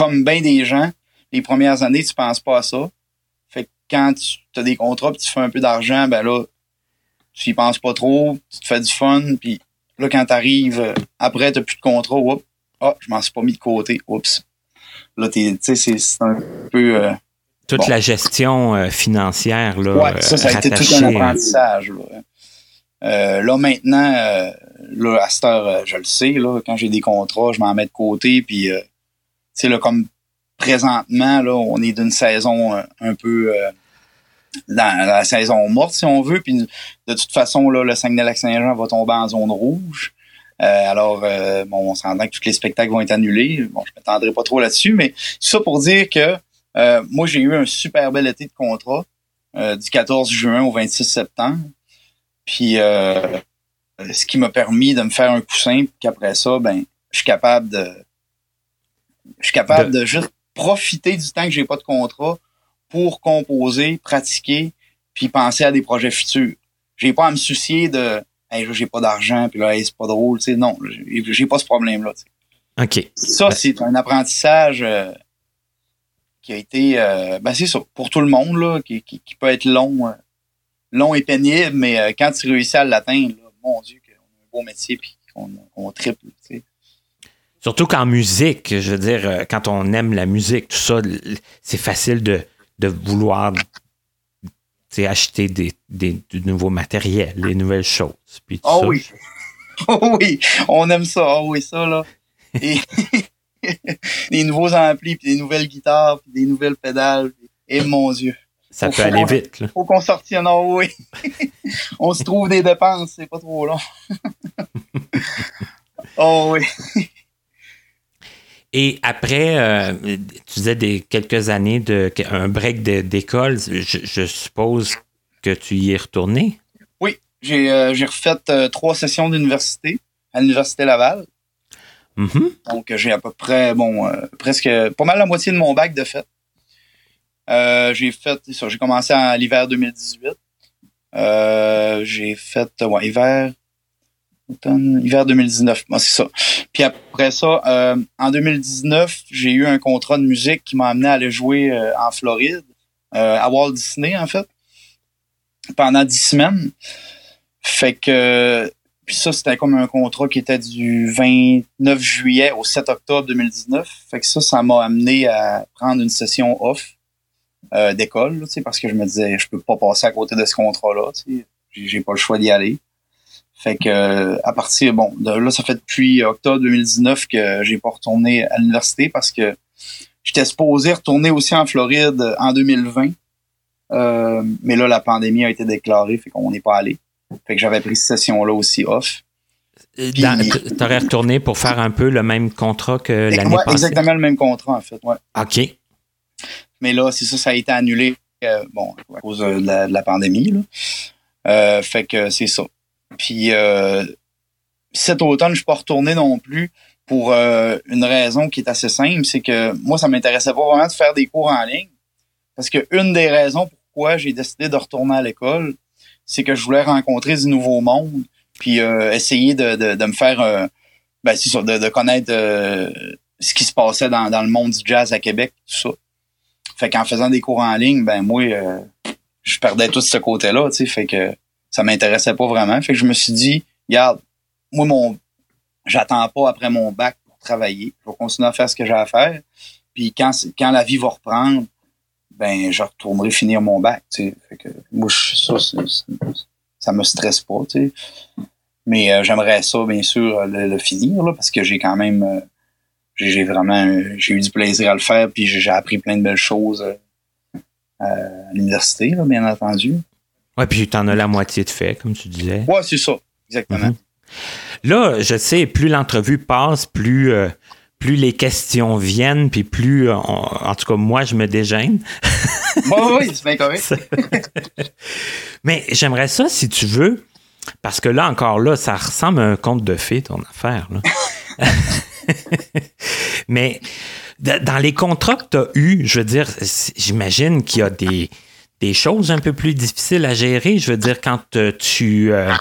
comme bien des gens, les premières années, tu penses pas à ça. Fait que quand tu as des contrats tu fais un peu d'argent, ben là, tu y penses pas trop, tu te fais du fun, puis là, quand t'arrives, euh, après, t'as plus de contrat, oups, ah, je m'en suis pas mis de côté, oups. Là, tu sais, c'est un peu... Euh, Toute la gestion euh, financière, là, ouais, ça, ça a été tout un apprentissage, là. Euh, là maintenant, là, à cette heure, je le sais, là, quand j'ai des contrats, je m'en mets de côté. Puis, sais, comme présentement, là, on est d'une saison un, peu dans la saison morte, si on veut. Puis de toute façon, là, le Saguenay-Lac-Saint-Jean va tomber en zone rouge. Euh, alors, euh, bon, on s'entend que tous les spectacles vont être annulés. Bon, je m'attendrai pas trop là-dessus, mais ça pour dire que euh, moi, j'ai eu un super bel été de contrat du 14 juin au 26 septembre. Puis, ce qui m'a permis de me faire un coussin, puis qu'après ça, ben, je suis capable de, je suis capable de, juste profiter du temps que j'ai pas de contrat pour composer, pratiquer, puis penser à des projets futurs. J'ai pas à me soucier de hey, j'ai pas d'argent, puis là, c'est pas drôle. Tu sais, non, j'ai pas ce problème-là. OK. Ça, c'est un apprentissage euh, qui a été. Euh, ben, c'est ça, pour tout le monde, là, qui, qui, peut être long, euh, long et pénible, mais quand tu réussis à l'atteindre, mon Dieu, qu'on a un beau métier puis qu'on triple. Tu sais. Surtout qu'en musique, je veux dire, quand on aime la musique, tout ça, c'est facile de, de vouloir acheter des, des, du nouveau matériel, les nouvelles choses. Puis oh oui. Oh oui, on aime ça. Oh oui, ça, là. Et des nouveaux amplis, puis des nouvelles guitares, puis des nouvelles pédales. Et mon Dieu. Ça peut aller vite. Là. Faut qu'on sorte oh oui. on se trouve des dépenses, c'est pas trop long. oh oui. Et après, euh, tu disais des quelques années de un break d'école, je, suppose que tu y es retourné? Oui, j'ai euh, refait euh, trois sessions d'université à l'université Laval. Mm-hmm. Donc j'ai à peu près bon presque pas mal la moitié de mon bac de fait. j'ai fait j'ai commencé en l'hiver 2018. j'ai fait ouais, hiver hiver 2019. c'est ça. Puis après ça, euh, en 2019, j'ai eu un contrat de musique qui m'a amené à aller jouer euh, en Floride, euh, à Walt Disney, en fait, pendant dix semaines. Fait que, puis ça, c'était comme un contrat qui était du 29 juillet au 7 octobre 2019. Fait que ça, ça m'a amené à prendre une session off d'école, parce que je me disais, je peux pas passer à côté de ce contrat-là, j'ai pas le choix d'y aller. Fait que euh, à partir bon de là ça fait depuis octobre 2019 que j'ai pas retourné à l'université parce que j'étais supposé retourner aussi en Floride en 2020. Euh, mais là la pandémie a été déclarée fait qu'on n'est pas allé. Fait que j'avais pris cette session là aussi off. Tu aurais retourné pour faire un peu le même contrat que l'année passée? Exactement le même contrat en fait, ouais. OK. Mais là, c'est ça, ça a été annulé euh, bon, à cause de la, pandémie. Là. fait que c'est ça. Puis euh, cet automne, je suis pas retourné non plus pour euh, une raison qui est assez simple, c'est que moi, ça m'intéressait pas vraiment de faire des cours en ligne. Parce que une des raisons pourquoi j'ai décidé de retourner à l'école, c'est que je voulais rencontrer du nouveau monde, puis euh, essayer de, de, me faire, ben, c'est sûr, de, de connaître ce qui se passait dans, dans le monde du jazz à Québec, tout ça. Fait qu'en faisant des cours en ligne, ben moi, je perdais tout ce côté-là, tu sais, fait que ça m'intéressait pas vraiment. Fait que je me suis dit, regarde, moi, mon, j'attends pas après mon bac pour travailler. Je vais continuer à faire ce que j'ai à faire. Puis quand, quand la vie va reprendre, ben, je retournerai finir mon bac, tu sais. Fait que, moi, ça, ça me stresse pas, tu sais. Mais euh, j'aimerais ça, bien sûr, le, finir, là, parce que j'ai quand même, euh, j'ai vraiment, j'ai eu du plaisir à le faire, puis j'ai appris plein de belles choses euh, à l'université, bien entendu. Oui, puis tu en as la moitié de fait, comme tu disais. Oui, c'est ça, exactement. Mhm. Là, je sais, plus l'entrevue passe, plus, euh, plus les questions viennent, puis plus, euh, en tout cas, moi, je me dégêne. bon, oui, c'est bien correct. Mais j'aimerais ça, si tu veux, parce que là, encore là, ça ressemble à un conte de fées, ton affaire. Mais dans les contrats que tu as eus, je veux dire, j'imagine qu'il y a des des choses un peu plus difficiles à gérer. Je veux dire, quand euh, tu euh,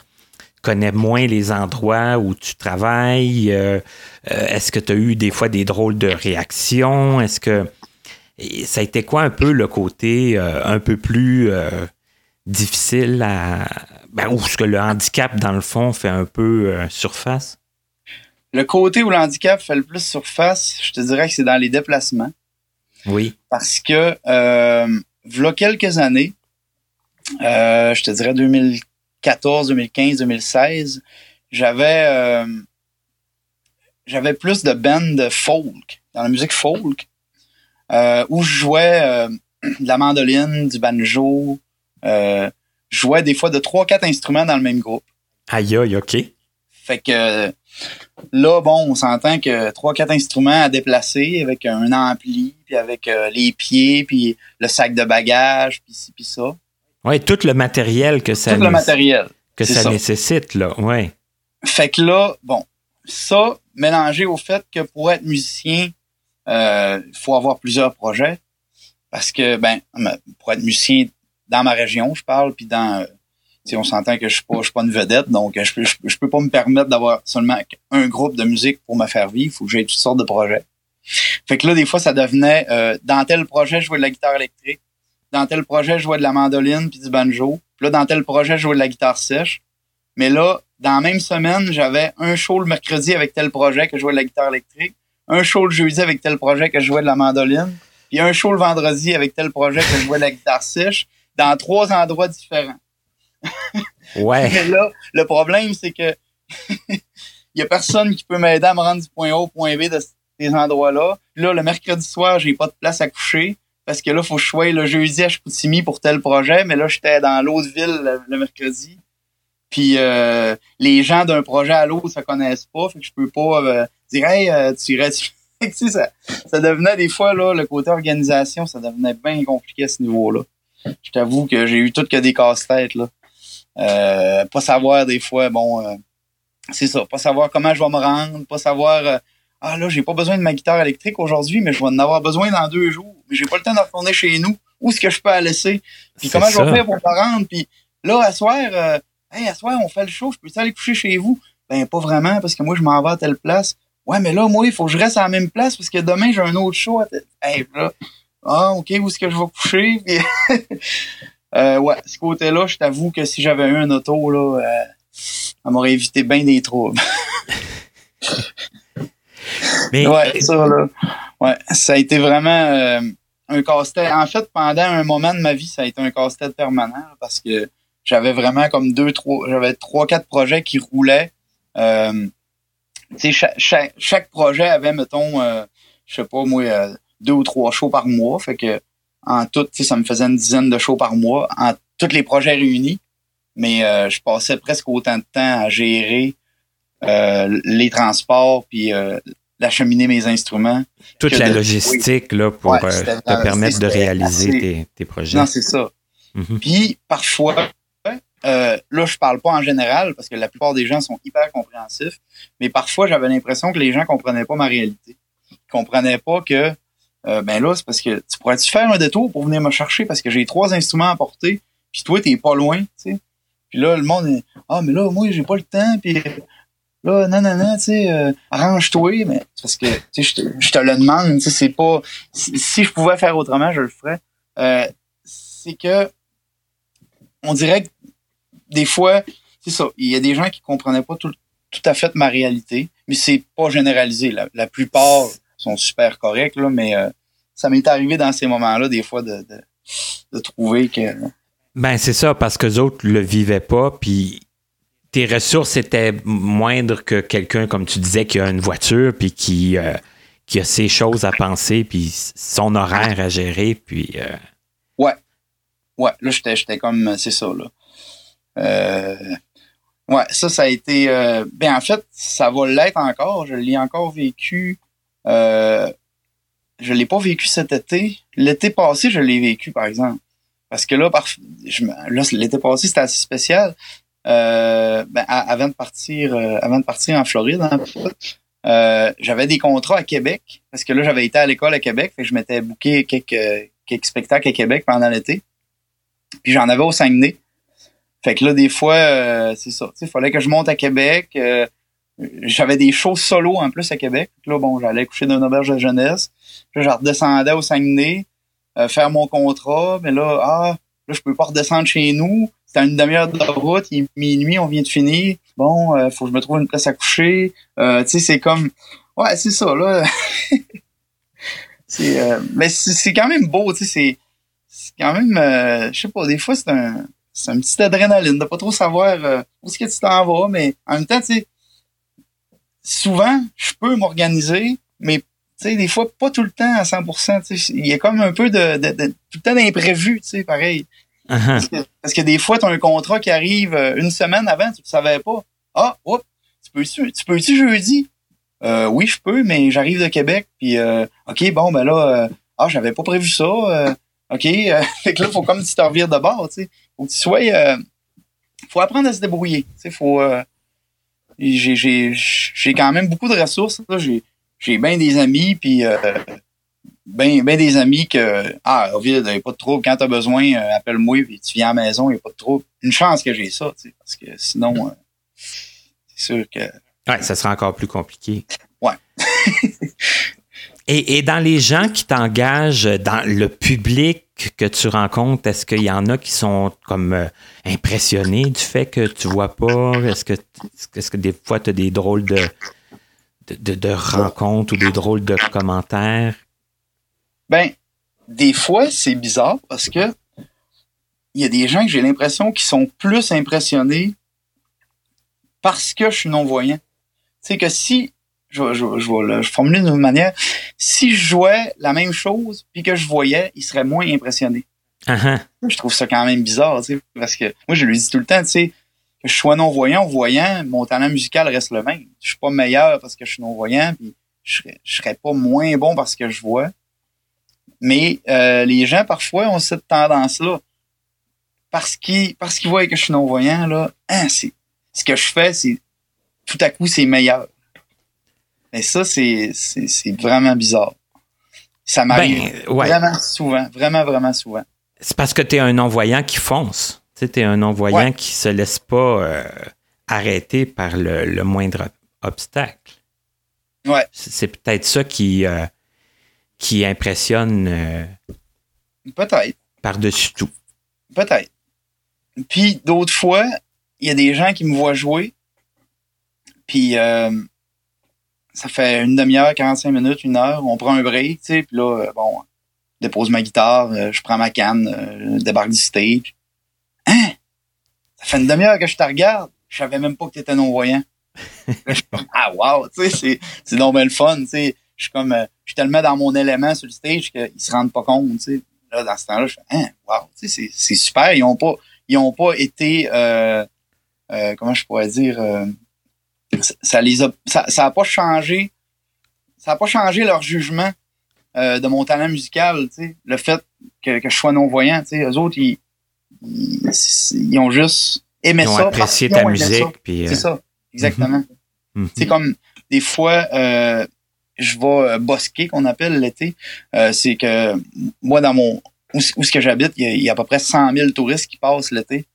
connais moins les endroits où tu travailles, euh, est-ce que tu as eu des fois des drôles de réactions? Est-ce que ça a été quoi un peu le côté un peu plus difficile à. Ben, ou ce que le handicap, dans le fond, fait un peu surface? Le côté où le handicap fait le plus surface, je te dirais que c'est dans les déplacements. Oui. Parce que V'là quelques années, euh, je te dirais 2014, 2015, 2016, j'avais euh, j'avais plus de bands folk, dans la musique folk, euh, où je jouais de la mandoline, du banjo, je jouais des fois de trois, quatre instruments dans le même groupe. Aïe, aïe, OK. Fait que là, bon, on s'entend que trois, quatre instruments à déplacer avec un ampli, puis avec les pieds, puis le sac de bagages, puis ci, puis ça. Oui, tout le matériel que ça, tout le matériel. Que ça, nécessite, là, ouais. Fait que là, bon, ça, mélangé au fait que pour être musicien, il faut avoir plusieurs projets. Parce que, ben, pour être musicien dans ma région, je parle, puis dans, euh, on s'entend que je suis pas, je suis pas une vedette, donc je peux, je, peux pas me permettre d'avoir seulement un groupe de musique pour me faire vivre. Il faut que j'ai toutes sortes de projets. Fait que là, des fois, ça devenait, euh, dans tel projet, je jouais de la guitare électrique. Dans tel projet, je jouais de la mandoline puis du banjo. Puis là, dans tel projet, je jouais de la guitare sèche. Mais là, dans la même semaine, j'avais un show le mercredi avec tel projet que je jouais de la guitare électrique, un show le jeudi avec tel projet que je jouais de la mandoline, puis un show le vendredi avec tel projet que je jouais de la guitare sèche dans trois endroits différents. Ouais. Mais là, le problème, c'est que il y a personne qui peut m'aider à me rendre du point A au point B de ces endroits-là. Là, le mercredi soir, j'ai pas de place à coucher parce que là, faut que je le jeudi à Chicoutimi pour tel projet, mais là, j'étais dans l'autre ville le, mercredi. Puis euh, les gens d'un projet à l'autre se connaissent pas, fait que je peux pas euh, dire hey, euh, tu irais ça, ça devenait des fois là le côté organisation, ça devenait bien compliqué à ce niveau-là je t'avoue que j'ai eu tout que des casse-têtes. Euh, pas savoir des fois, bon, euh, c'est ça, pas savoir comment je vais me rendre, pas savoir, euh, ah là, j'ai pas besoin de ma guitare électrique aujourd'hui, mais je vais en avoir besoin dans deux jours, mais j'ai pas le temps de retourner chez nous. Où est-ce que je peux la laisser? Puis comment je vais faire pour me rendre? Puis là, à soir, hey, à soir, on fait le show, je peux aller coucher chez vous? Ben, pas vraiment, parce que moi, je m'en vais à telle place. Ouais, mais là, moi, il faut que je reste à la même place parce que demain, j'ai un autre show à telle... Hey, là, ah, OK, où est-ce que je vais coucher? euh, ouais, ce côté-là, je t'avoue que si j'avais eu un auto, là, euh, ça m'aurait évité bien des troubles. Mais... Ouais, ça, là. Ouais, ça a été vraiment euh, un casse-tête. En fait, pendant un moment de ma vie, ça a été un casse-tête permanent parce que j'avais vraiment comme deux, trois, j'avais trois, quatre projets qui roulaient. Euh, tu sais, chaque, chaque, projet avait, mettons, euh, je sais pas, moi, euh, deux ou trois shows par mois. Fait que en tout, ça me faisait une dizaine de shows par mois, en tous les projets réunis. Mais euh, je passais presque autant de temps à gérer euh, les transports puis euh, d'acheminer mes instruments. Toute la logistique là, pour te permettre de réaliser tes, projets. Non, c'est ça. Mm-hmm. Puis parfois, là, je parle pas en général parce que la plupart des gens sont hyper compréhensifs, mais parfois j'avais l'impression que les gens comprenaient pas ma réalité. Ils comprenaient pas que euh, ben là, c'est parce que tu pourrais-tu faire un détour pour venir me chercher? Parce que j'ai trois instruments à porter, puis toi, t'es pas loin, tu sais. Puis là, le monde est Ah, mais là, moi, j'ai pas le temps, puis là, non, non, non, tu sais, euh, arrange-toi, mais parce que tu sais, je te, le demande, tu sais, c'est pas. Si, je pouvais faire autrement, je le ferais. Euh, c'est que on dirait que des fois, c'est ça, il y a des gens qui comprenaient pas tout, tout à fait ma réalité, mais c'est pas généralisé. La plupart sont super corrects, là, mais euh, ça m'est arrivé dans ces moments-là, des fois, de, de, trouver que. Ben, c'est ça, parce que les autres le vivaient pas, puis tes ressources étaient moindres que quelqu'un, comme tu disais, qui a une voiture, puis qui, euh, qui a ses choses à penser, puis son horaire à gérer, puis. Euh, ouais. Ouais, là, j'étais comme. C'est ça, là. ouais, ça, ça a été. ben, en fait, ça va l'être encore. Je l'ai encore vécu euh, je l'ai pas vécu cet été. L'été passé, je l'ai vécu, par exemple. Parce que là, par, l'été passé, c'était assez spécial. Euh, ben, avant de partir, euh, avant de partir en Floride, euh, j'avais des contrats à Québec parce que là, j'avais été à l'école à Québec, fait je m'étais booké quelques, quelques spectacles à Québec pendant l'été. Puis j'en avais au Saguenay. Fait que là, des fois, c'est ça. Il fallait que je monte à Québec j'avais des shows solo en plus à Québec. Là, bon, j'allais coucher dans une auberge de jeunesse. Là, je redescendais au Saguenay, euh, faire mon contrat. Mais là, ah, là, je peux pas redescendre chez nous. C'était une demi-heure de route, il est minuit, on vient de finir. Bon, euh, faut que je me trouve une place à coucher. Euh, tu sais, c'est comme... Ouais, c'est ça, là. c'est, mais c'est quand même beau, tu sais, c'est quand même... je sais pas, des fois, c'est un... C'est un petit adrénaline de pas trop savoir où est-ce que tu t'en vas, mais en même temps, tu sais, souvent, je peux m'organiser, mais tu sais, des fois, pas tout le temps à 100%. Il y a comme un peu de, de, tout le temps d'imprévu, tu sais, pareil. Uh-huh. Parce, que, des fois, tu as un contrat qui arrive euh, une semaine avant, tu ne savais pas. Ah, oups, tu peux-tu tu peux jeudi? Euh, oui, je peux, mais j'arrive de Québec, puis euh, OK, bon, ben là, euh, ah, j'avais pas prévu ça. OK, fait que là, faut comme tu te revires de bord, tu sais. Faut que tu sois... faut apprendre à se débrouiller, tu sais, faut... j'ai quand même beaucoup de ressources, j'ai bien des amis, puis ben, ben des amis que ah Ovid, il n'y a pas de trouble. Quand tu as besoin euh, appelle-moi puis tu viens à la maison il n'y a pas de trouble. Une chance que j'ai ça tu sais, parce que sinon euh, c'est sûr que ouais ça sera encore plus compliqué. Ouais et, dans les gens qui t'engagent dans le public que tu rencontres est-ce qu'il y en a qui sont comme euh, impressionnés du fait que tu vois pas? Est-ce que des fois tu as des drôles de de, rencontres ou des drôles de commentaires? Ben, des fois, c'est bizarre parce que il y a des gens que j'ai l'impression qui sont plus impressionnés parce que je suis non-voyant. C'est que si, je, je, d'une manière, si je jouais la même chose puis que je voyais, ils seraient moins impressionnés. Uh-huh. Je trouve ça quand même bizarre, tu sais, parce que moi, je lui dis tout le temps, tu sais, que je sois non-voyant ou voyant, mon talent musical reste le même. Je suis pas meilleur parce que je suis non-voyant, puis je serais, je serais pas moins bon parce que je vois. Mais euh, les gens, parfois, ont cette tendance-là. Parce qu'ils parce qu'ils voient que je suis non-voyant, là, hein, c'est, ce que je fais, c'est tout à coup, c'est meilleur. Mais ça, c'est, vraiment bizarre. Ça m'arrive ben, vraiment souvent, vraiment, vraiment souvent. C'est parce que tu es un non-voyant qui fonce. Tu es un non-voyant qui se laisse pas euh, arrêter par le, moindre obstacle. Ouais. C'est peut-être ça qui, euh, qui impressionne euh, peut-être par-dessus tout. Peut-être. Puis d'autres fois, il y a des gens qui me voient jouer, puis euh, ça fait une demi-heure, 45 minutes, une heure, on prend un break, tu sais, puis là, euh, bon, je dépose ma guitare, je prends ma canne, je débarque du stage. Hein? Ça fait une demi-heure que je te regarde, je savais même pas que tu étais non-voyant. ah wow, tu sais, c'est donc le fun, tu sais je suis comme, euh, je suis tellement dans mon élément sur le stage qu'ils se rendent pas compte, tu sais. Là, dans ce temps-là, je fais, hein, wow, tu sais, c'est super. Ils ont pas, ils ont pas été, euh, euh, comment je pourrais dire, ça les a, ça, ça a pas changé, ça a pas changé leur jugement de mon talent musical, tu sais. Le fait que, que je sois non-voyant, tu sais. Eux autres, ils, ils, ont juste aimé ils ont Apprécié ta musique, puis. C'est ça, exactement. Mm-hmm. C'est comme, des fois, euh, je vais euh, bosquer qu'on appelle l'été. Euh, c'est que moi, dans mon où, ce que j'habite, il y, a, à peu près 100 000 touristes qui passent l'été.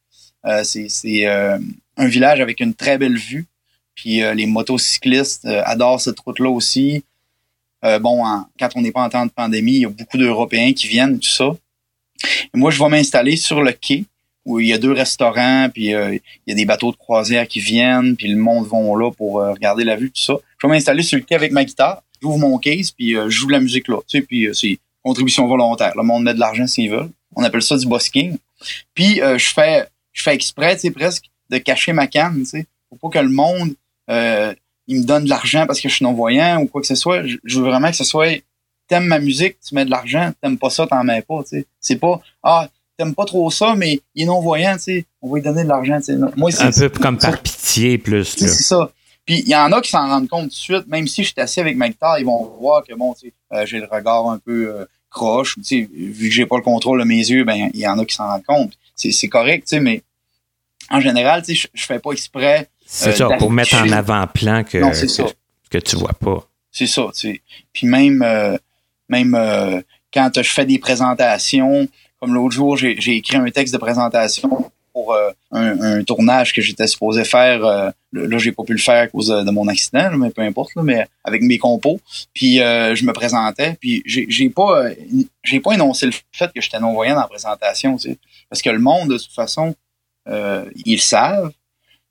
Euh, c'est un village avec une très belle vue. Puis les motocyclistes adorent cette route-là aussi. bon, quand on n'est pas en temps de pandémie, il y a beaucoup d'Européens qui viennent, tout ça. moi, je vais m'installer sur le quai où il y a deux restaurants, puis il y a des bateaux de croisière qui viennent, puis le monde vont là pour regarder la vue, tout ça. Je vais m'installer sur le quai avec ma guitare j'ouvre mon case, puis euh, je joue de la musique là. Tu sais, puis euh, c'est contribution volontaire. Le monde met de l'argent s'ils veulent. On appelle ça du busking. Puis euh, je fais je fais exprès, tu sais, presque, de cacher ma canne, tu sais. Faut pas que le monde il me donne de l'argent parce que je suis non-voyant ou quoi que ce soit. Je, veux vraiment que ce soit t'aimes ma musique, tu mets de l'argent, t'aimes pas ça, t'en mets pas, tu sais. C'est pas Ah, t'aimes pas trop ça, mais il est non-voyant, tu sais. On va lui donner de l'argent, tu sais. Moi, c'est. Un peu comme par pitié plus. C'est ça. Puis il y en a qui s'en rendent compte tout de suite, même si je suis assis avec ma guitare, ils vont voir que bon, tu sais, euh, j'ai le regard un peu euh, croche, tu sais, vu que j'ai pas le contrôle de mes yeux, ben il y en a qui s'en rendent compte. C'est correct, tu sais, mais en général, tu sais, je, fais pas exprès. C'est euh, ça, pour mettre en avant-plan que, que, que, tu vois pas. C'est ça, tu sais. Puis même, même quand je fais des présentations, comme l'autre jour, j'ai écrit un texte de présentation pour euh, un, tournage que j'étais supposé faire. Euh, là, j'ai pas pu le faire à cause de, mon accident, mais peu importe, mais avec mes compos. Puis euh, je me présentais, puis j'ai pas j'ai pas énoncé le fait que j'étais non-voyant dans la présentation, tu sais, parce que le monde, de toute façon, ils le savent.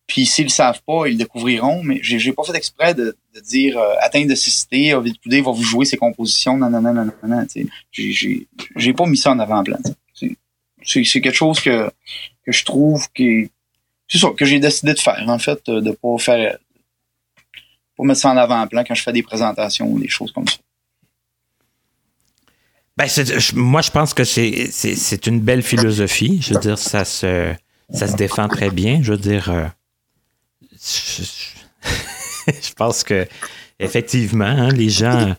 Puis s'ils le savent pas, ils le découvriront, mais j'ai pas fait exprès de, dire atteint de cécité, Ovid Coudé va vous jouer ses compositions, non, non, J'ai pas mis ça en avant-plan c'est quelque chose que, que je trouve que c'est que j'ai décidé de faire en fait de pas faire pour mettre ça en avant-plan quand je fais des présentations ou des choses comme ça. Ben, moi, je pense que c'est une belle philosophie. Je veux dire, ça se, ça se défend très bien. Je veux dire, euh, je, pense que effectivement, hein, les gens,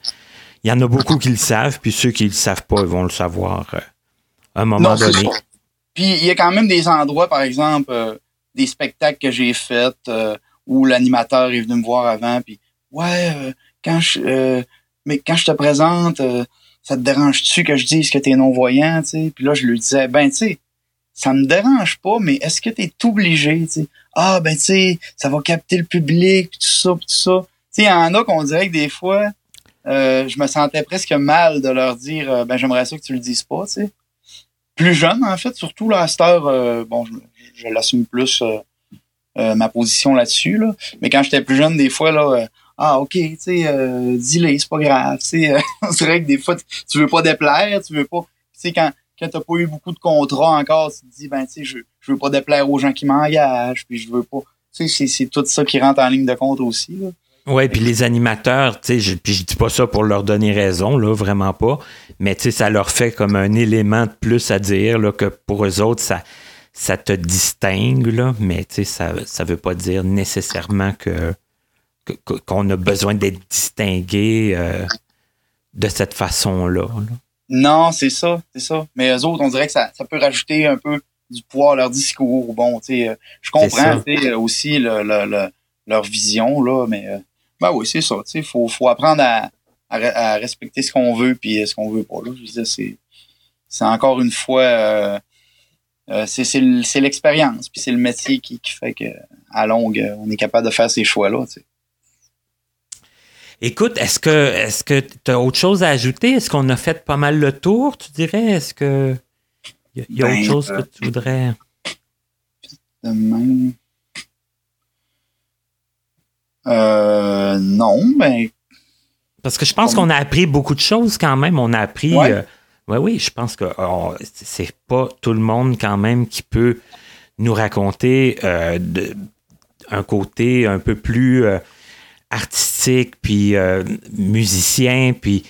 il y en a beaucoup qui le savent, puis ceux qui le savent pas, ils vont le savoir euh, à un moment donné. Puis il y a quand même des endroits, par exemple, euh, des spectacles que j'ai faits où l'animateur est venu me voir avant, puis ouais, quand je, mais quand je te présente ça te dérange-tu que je dise que t'es non-voyant, tu sais? Puis là, je lui disais, ben, tu sais, ça me dérange pas, mais est-ce que t'es obligé, tu sais? Ah, ben, tu sais, ça va capter le public, pis tout ça, pis tout ça. Tu sais, il y en a qu'on dirait que des fois, euh, je me sentais presque mal de leur dire, euh, ben, j'aimerais ça que tu le dises pas, tu sais. Plus jeune, en fait, surtout, là, cette heure, euh, bon, je, l'assume plus ma position là-dessus, là. Mais quand j'étais plus jeune, des fois, là, ah ok, tu sais, euh, dis-le, c'est pas grave. c'est vrai que des fois, tu veux pas déplaire, tu veux pas. Tu sais, quand, quand t'as pas eu beaucoup de contrats encore, tu te dis, ben tu sais, je, je veux pas déplaire aux gens qui m'engagent, puis je veux pas. Tu sais, c'est tout ça qui rentre en ligne de compte aussi. Là. Ouais, puis les animateurs, tu sais, je, puis je dis pas ça pour leur donner raison, là, vraiment pas, mais tu sais, ça leur fait comme un élément de plus à dire, là, que pour eux autres, ça, ça te distingue, là, mais tu sais, ça, ça veut pas dire nécessairement que qu'on a besoin d'être distingué euh, de cette façon-là. Non, c'est ça, c'est ça. Mais eux autres, on dirait que ça, peut rajouter un peu du à leur discours. Bon, tu sais, euh, je comprends aussi leur vision, là, mais euh, ben oui, c'est ça. Il faut, faut apprendre à, respecter ce qu'on veut puis ce qu'on veut pas. Là. Je veux c'est, c'est encore une fois c'est, l'expérience, puis c'est le métier qui, qui fait qu'à longue, on est capable de faire ces choix-là. Écoute, est-ce que est-ce que tu as autre chose à ajouter? Est-ce qu'on a fait pas mal le tour, tu dirais? Est-ce que il y a, autre ben, chose que tu voudrais? Euh, non, mais. Ben, Parce que je pense qu'on a appris beaucoup de choses quand même. On a appris. Oui, euh, oui, je pense que oh, c'est pas tout le monde quand même qui peut nous raconter euh, un côté un peu plus artistique, puis euh, musicien, puis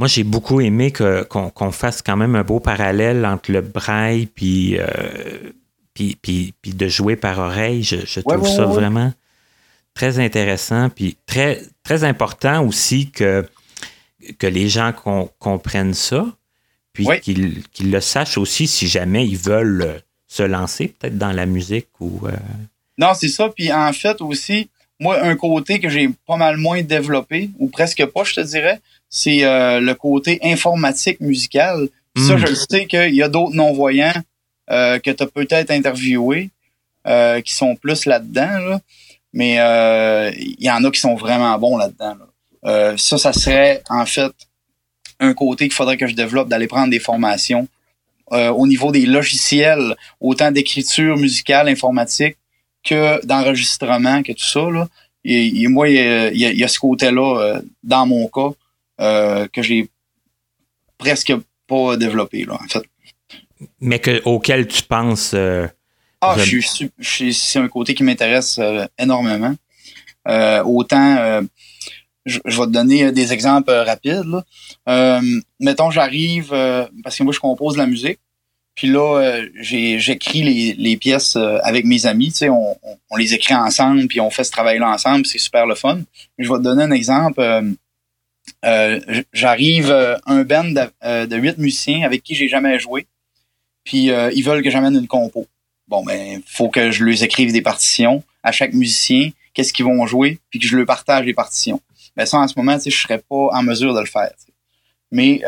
moi j'ai beaucoup aimé qu'on fasse quand même un beau parallèle entre le braille puis, euh, puis, puis, de jouer par oreille. Je, trouve ça vraiment très intéressant, puis très, très important aussi que, que les gens comprennent ça, puis qu'ils le sachent aussi si jamais ils veulent se lancer peut-être dans la musique ou... Euh, non, c'est ça. Puis en fait aussi, moi, un côté que j'ai pas mal moins développé, ou presque pas, je te dirais, c'est euh, le côté informatique musical. Ça, hmm. je sais qu'il y a d'autres non-voyants euh, que tu as peut-être interviewés euh, qui sont plus là-dedans, là. mais il y en a qui sont vraiment bons là-dedans. ça, ça serait en fait un côté qu'il faudrait que je développe, d'aller prendre des formations au niveau des logiciels, autant d'écriture musicale, informatique, que d'enregistrement, que tout ça. Là. Et, moi, il y, a, ce côté-là, euh, dans mon cas, euh, que j'ai presque pas développé, là, en fait. Mais que, auquel tu penses. Euh, ah, je, c'est un côté qui m'intéresse énormément. autant, je, vais te donner des exemples rapides. Là. mettons, j'arrive, parce que moi, je compose de la musique. Puis là, euh, j'écris les, les, pièces euh, avec mes amis. Tu sais, on, on, les écrit ensemble, puis on fait ce travail-là ensemble. C'est super le fun. Je vais te donner un exemple. Euh, J'arrive un band de, de huit musiciens avec qui j'ai jamais joué. Puis ils veulent que j'amène une compo. Bon, ben, faut que je leur écrive des partitions à chaque musicien, qu'est-ce qu'ils vont jouer, puis que je leur partage les partitions. Ben ça, en ce moment, je serais pas en mesure de le faire. Mais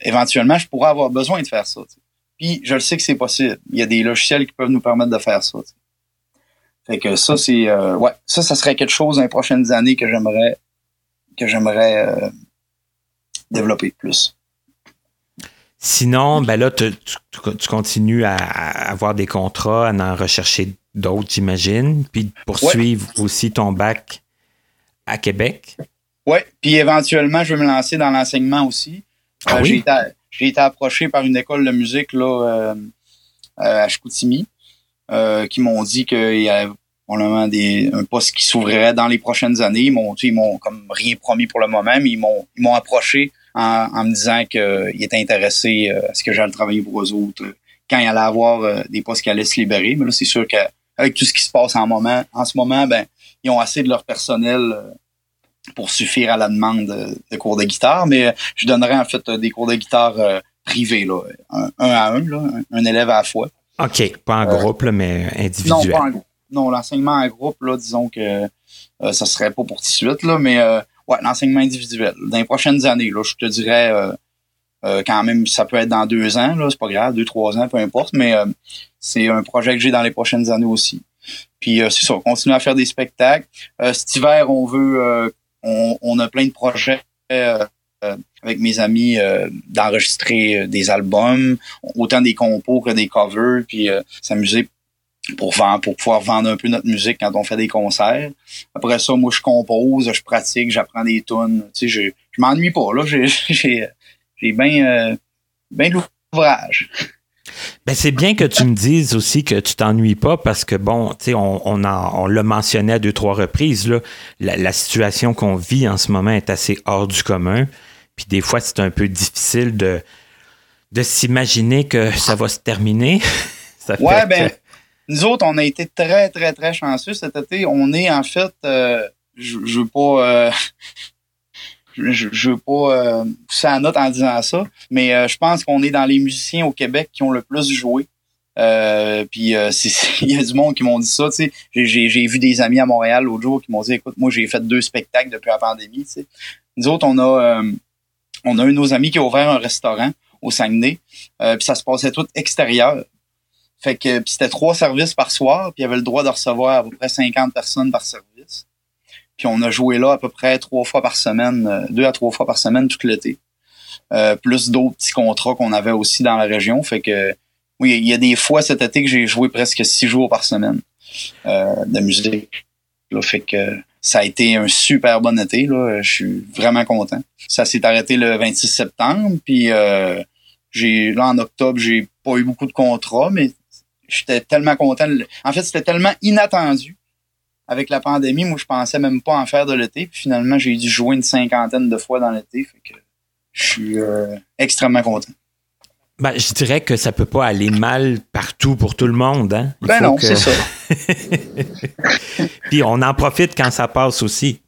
éventuellement, je pourrais avoir besoin de faire ça. Puis je le sais que c'est possible. Il y a des logiciels qui peuvent nous permettre de faire ça. Fait que ça, c'est euh, ouais, ça, ça serait quelque chose dans les prochaines années que j'aimerais que j'aimerais euh, développer plus. Sinon, ben là, tu, continues à, avoir des contrats, à en rechercher d'autres, j'imagine, puis poursuivre aussi ton bac à Québec. Oui, puis éventuellement, je vais me lancer dans l'enseignement aussi. Ah euh, oui? J'ai été approché par une école de musique là, euh, à Chicoutimi euh, qui m'ont dit qu'il y avait probablement des, un poste qui s'ouvrirait dans les prochaines années. Ils m'ont, ils m'ont comme rien promis pour le moment, mais ils m'ont, ils m'ont approché en, me disant qu'il était intéressé à ce que j'allais travailler pour eux autres quand il allait avoir des postes qui allaient se libérer. Mais là, c'est sûr qu'avec tout ce qui se passe en, moment, en ce moment, ben, ils ont assez de leur personnel pour suffire à la demande de, cours de guitare. Mais je donnerais en fait des cours de guitare privés, là, un, à un, là, un, élève à la fois. OK, pas en groupe, mais individuel. Non, pas en groupe. Non, l'enseignement en groupe, là, disons que euh, ça serait pas pour tout de suite, là, mais euh, ouais, l'enseignement individuel. Dans les prochaines années, là, je te dirais euh, quand même, ça peut être dans deux ans, c'est pas grave, deux, trois ans, peu importe, mais c'est un projet que j'ai dans les prochaines années aussi. Puis c'est ça, continuer à faire des spectacles. cet hiver, on veut on, a plein de projets avec mes amis d'enregistrer des albums, autant des compos que des covers, puis s'amuser pour vendre, pour pouvoir vendre un peu notre musique quand on fait des concerts. Après ça, moi, je compose, je pratique, j'apprends des tunes. Tu sais, je, je m'ennuie pas, là. J'ai, j'ai, j'ai bien, euh, bien l'ouvrage. Ben c'est bien que tu me dises aussi que tu t'ennuies pas parce que bon, tu sais, on, on, on l'a mentionné à deux trois reprises là, la, la situation qu'on vit en ce moment est assez hors du commun. Puis des fois, c'est un peu difficile de de s'imaginer que ça va se terminer. ça ouais, ben nous autres, on a été très, très, très chanceux cet été. On est en fait, euh, je, je veux pas, euh, je, je veux pas euh, pousser la note en disant ça, mais euh, je pense qu'on est dans les musiciens au Québec qui ont le plus joué. Euh, puis il y a du monde qui m'ont dit ça. Tu sais, j'ai, vu des amis à Montréal l'autre jour qui m'ont dit, écoute, moi j'ai fait deux spectacles depuis la pandémie. Tu sais. Nous autres, on a, on a un de nos amis qui a ouvert un restaurant au Saguenay. puis ça se passait tout extérieur. Fait que c'était trois services par soir, puis il y avait le droit de recevoir à peu près 50 personnes par service. Puis on a joué là à peu près trois fois par semaine, euh, deux à trois fois par semaine tout l'été. Euh, plus d'autres petits contrats qu'on avait aussi dans la région. Fait que oui, il y a des fois cet été que j'ai joué presque six jours par semaine euh, de musique. Là, fait que ça a été un super bon été. Là. Je suis vraiment content. Ça s'est arrêté le 26 septembre. Puis j'ai là en octobre, j'ai pas eu beaucoup de contrats, mais j'étais tellement content. En fait, c'était tellement inattendu. Avec la pandémie, moi, je pensais même pas en faire de l'été. Puis finalement, j'ai dû jouer une cinquantaine de fois dans l'été. Fait que je suis euh, extrêmement content. Ben, je dirais que ça peut pas aller mal partout pour tout le monde. Hein? ben non, c'est ça. Puis on en profite quand ça passe aussi.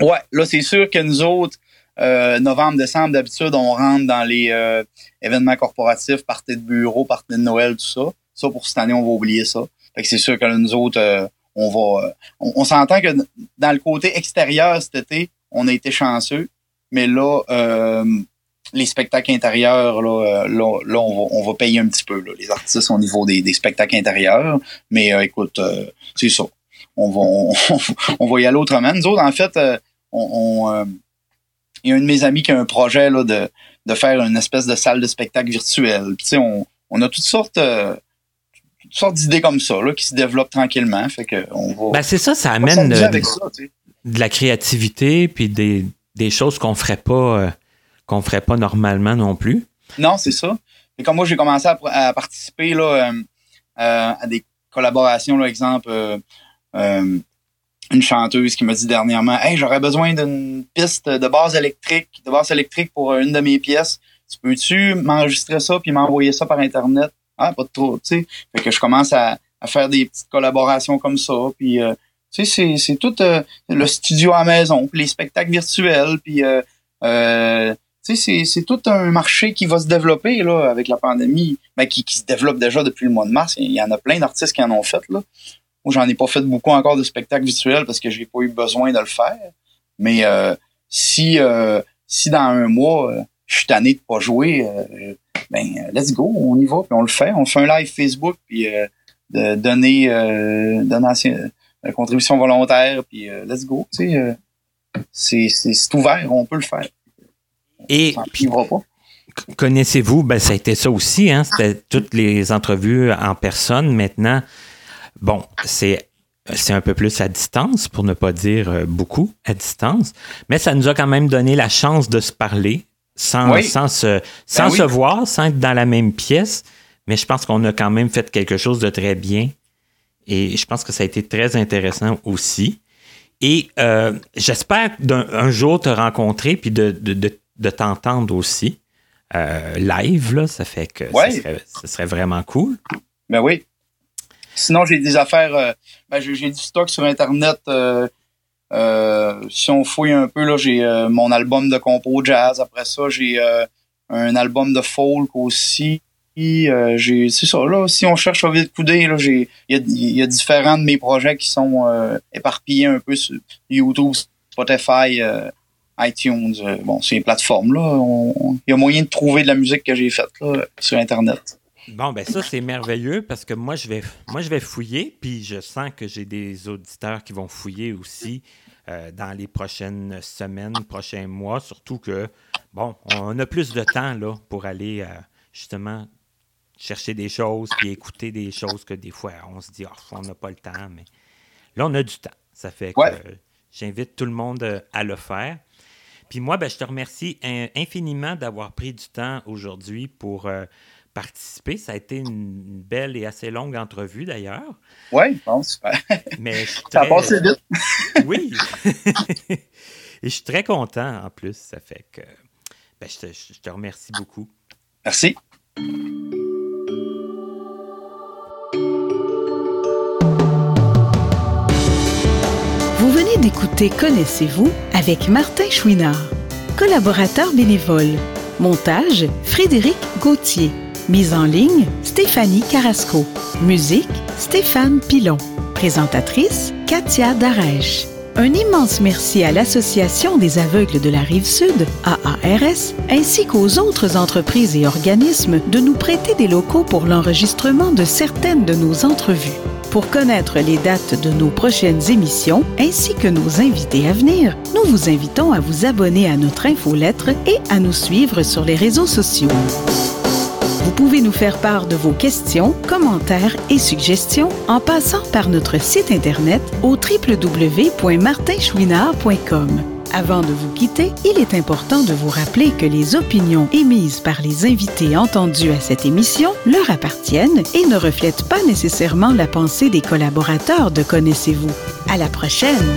Ouais, là, c'est sûr que nous autres, euh, novembre, décembre, d'habitude, on rentre dans les euh, événements corporatifs, parties de bureau, parties de Noël, tout ça. Ça, pour cette année, on va oublier ça. Fait que c'est sûr que nous autres, euh, on va. Euh, on, s'entend que dans le côté extérieur cet été, on a été chanceux. Mais là, euh, les spectacles intérieurs, là, là, on, va, payer un petit peu, là, les artistes au niveau des, spectacles intérieurs. Mais écoute, c'est ça. On va, on, va y aller autrement. Nous autres, en fait, on, il y a un de mes amis qui a un projet là, de, de faire une espèce de salle de spectacle virtuelle. Puis, on, on a toutes sortes sortes d'idées comme ça là, qui se développent tranquillement. Fait que on va, ben c'est ça, ça amène de, la créativité puis des, des choses qu'on ferait pas euh, qu'on ferait pas normalement non plus. Non, c'est ça. Et comme moi, j'ai commencé à, participer là, euh, euh, à des collaborations, là, exemple, une chanteuse qui m'a dit dernièrement Hey, j'aurais besoin d'une piste de base électrique, de base électrique pour une de mes pièces. Tu peux-tu m'enregistrer ça puis m'envoyer ça par Internet? Ah, pas trop, tu sais. Fait que je commence à, à, faire des petites collaborations comme ça. Puis, euh, tu sais, c'est tout euh, le studio à maison, puis les spectacles virtuels, puis, euh, euh tu sais, c'est tout un marché qui va se développer là avec la pandémie, mais qui, qui se développe déjà depuis le mois de mars. Il y en a plein d'artistes qui en ont fait là. Moi, j'en ai pas fait beaucoup encore de spectacles virtuels parce que j'ai pas eu besoin de le faire. Mais si si dans un mois je suis tanné de pas jouer, ben euh, let's go, on y va, puis on le fait. On fait un live Facebook, puis euh, de donner, euh, donation, contribution volontaire, puis let's go. Tu sais, c'est ouvert, on peut le faire. Et puis, connaissez-vous, ben ça a été ça aussi, hein, c'était toutes les entrevues en personne. Maintenant, bon, c'est c'est un peu plus à distance, pour ne pas dire beaucoup à distance, mais ça nous a quand même donné la chance de se parler, sans, sans, se, sans ben se voir, sans être dans la même pièce. Mais je pense qu'on a quand même fait quelque chose de très bien. Et je pense que ça a été très intéressant aussi. Et euh, j'espère d'un jour te rencontrer puis de, de, de t'entendre aussi euh, live, là. Ça fait que Ouais. ce, serait, vraiment cool. Ben oui. Sinon, j'ai des affaires. euh, ben, j'ai j'ai du stock sur Internet. Euh, si on fouille un peu, là, j'ai euh, mon album de compo jazz. Après ça, j'ai euh, un album de folk aussi. Euh, j'ai, c'est ça, là, si on cherche au vide coudé, là, j'ai, il y y a différents de mes projets qui sont euh, éparpillés un peu sur YouTube, Spotify, euh, iTunes. bon, c'est les plateformes, là. Il y a moyen de trouver de la musique que j'ai faite, là, sur Internet. Bon, ben ça, c'est merveilleux parce que moi, je vais, moi, je vais fouiller, puis je sens que j'ai des auditeurs qui vont fouiller aussi euh, dans les prochaines semaines, prochains mois, surtout que, bon, on a plus de temps, là, pour aller, euh, justement, chercher des choses, puis écouter des choses que des fois, on se dit, oh, on n'a pas le temps, mais là, on a du temps. Ça fait que Ouais. euh, j'invite tout le monde euh, à le faire. Puis moi, ben, je te remercie in- infiniment d'avoir pris du temps aujourd'hui pour euh, participer. Ça a été une belle et assez longue entrevue d'ailleurs. Ouais, je pense. Mais je suis Ça a très- passé vite. Oui. et je suis très content en plus. Ça fait que ben, je, te, je te remercie beaucoup. Merci. Vous venez d'écouter Connaissez-vous avec Martin Chouinard, collaborateur bénévole. Montage Frédéric Gauthier. Mise en ligne Stéphanie Carrasco. Musique Stéphane Pilon. Présentatrice Katia Darèche. Un immense merci à l'Association des aveugles de la Rive-Sud, AARS, ainsi qu'aux autres entreprises et organismes de nous prêter des locaux pour l'enregistrement de certaines de nos entrevues. Pour connaître les dates de nos prochaines émissions ainsi que nos invités à venir, nous vous invitons à vous abonner à notre infolettre et à nous suivre sur les réseaux sociaux. Vous pouvez nous faire part de vos questions, commentaires et suggestions en passant par notre site internet au www.martinchouinard.com. Avant de vous quitter, il est important de vous rappeler que les opinions émises par les invités entendus à cette émission leur appartiennent et ne reflètent pas nécessairement la pensée des collaborateurs de Connaissez-vous. À la prochaine!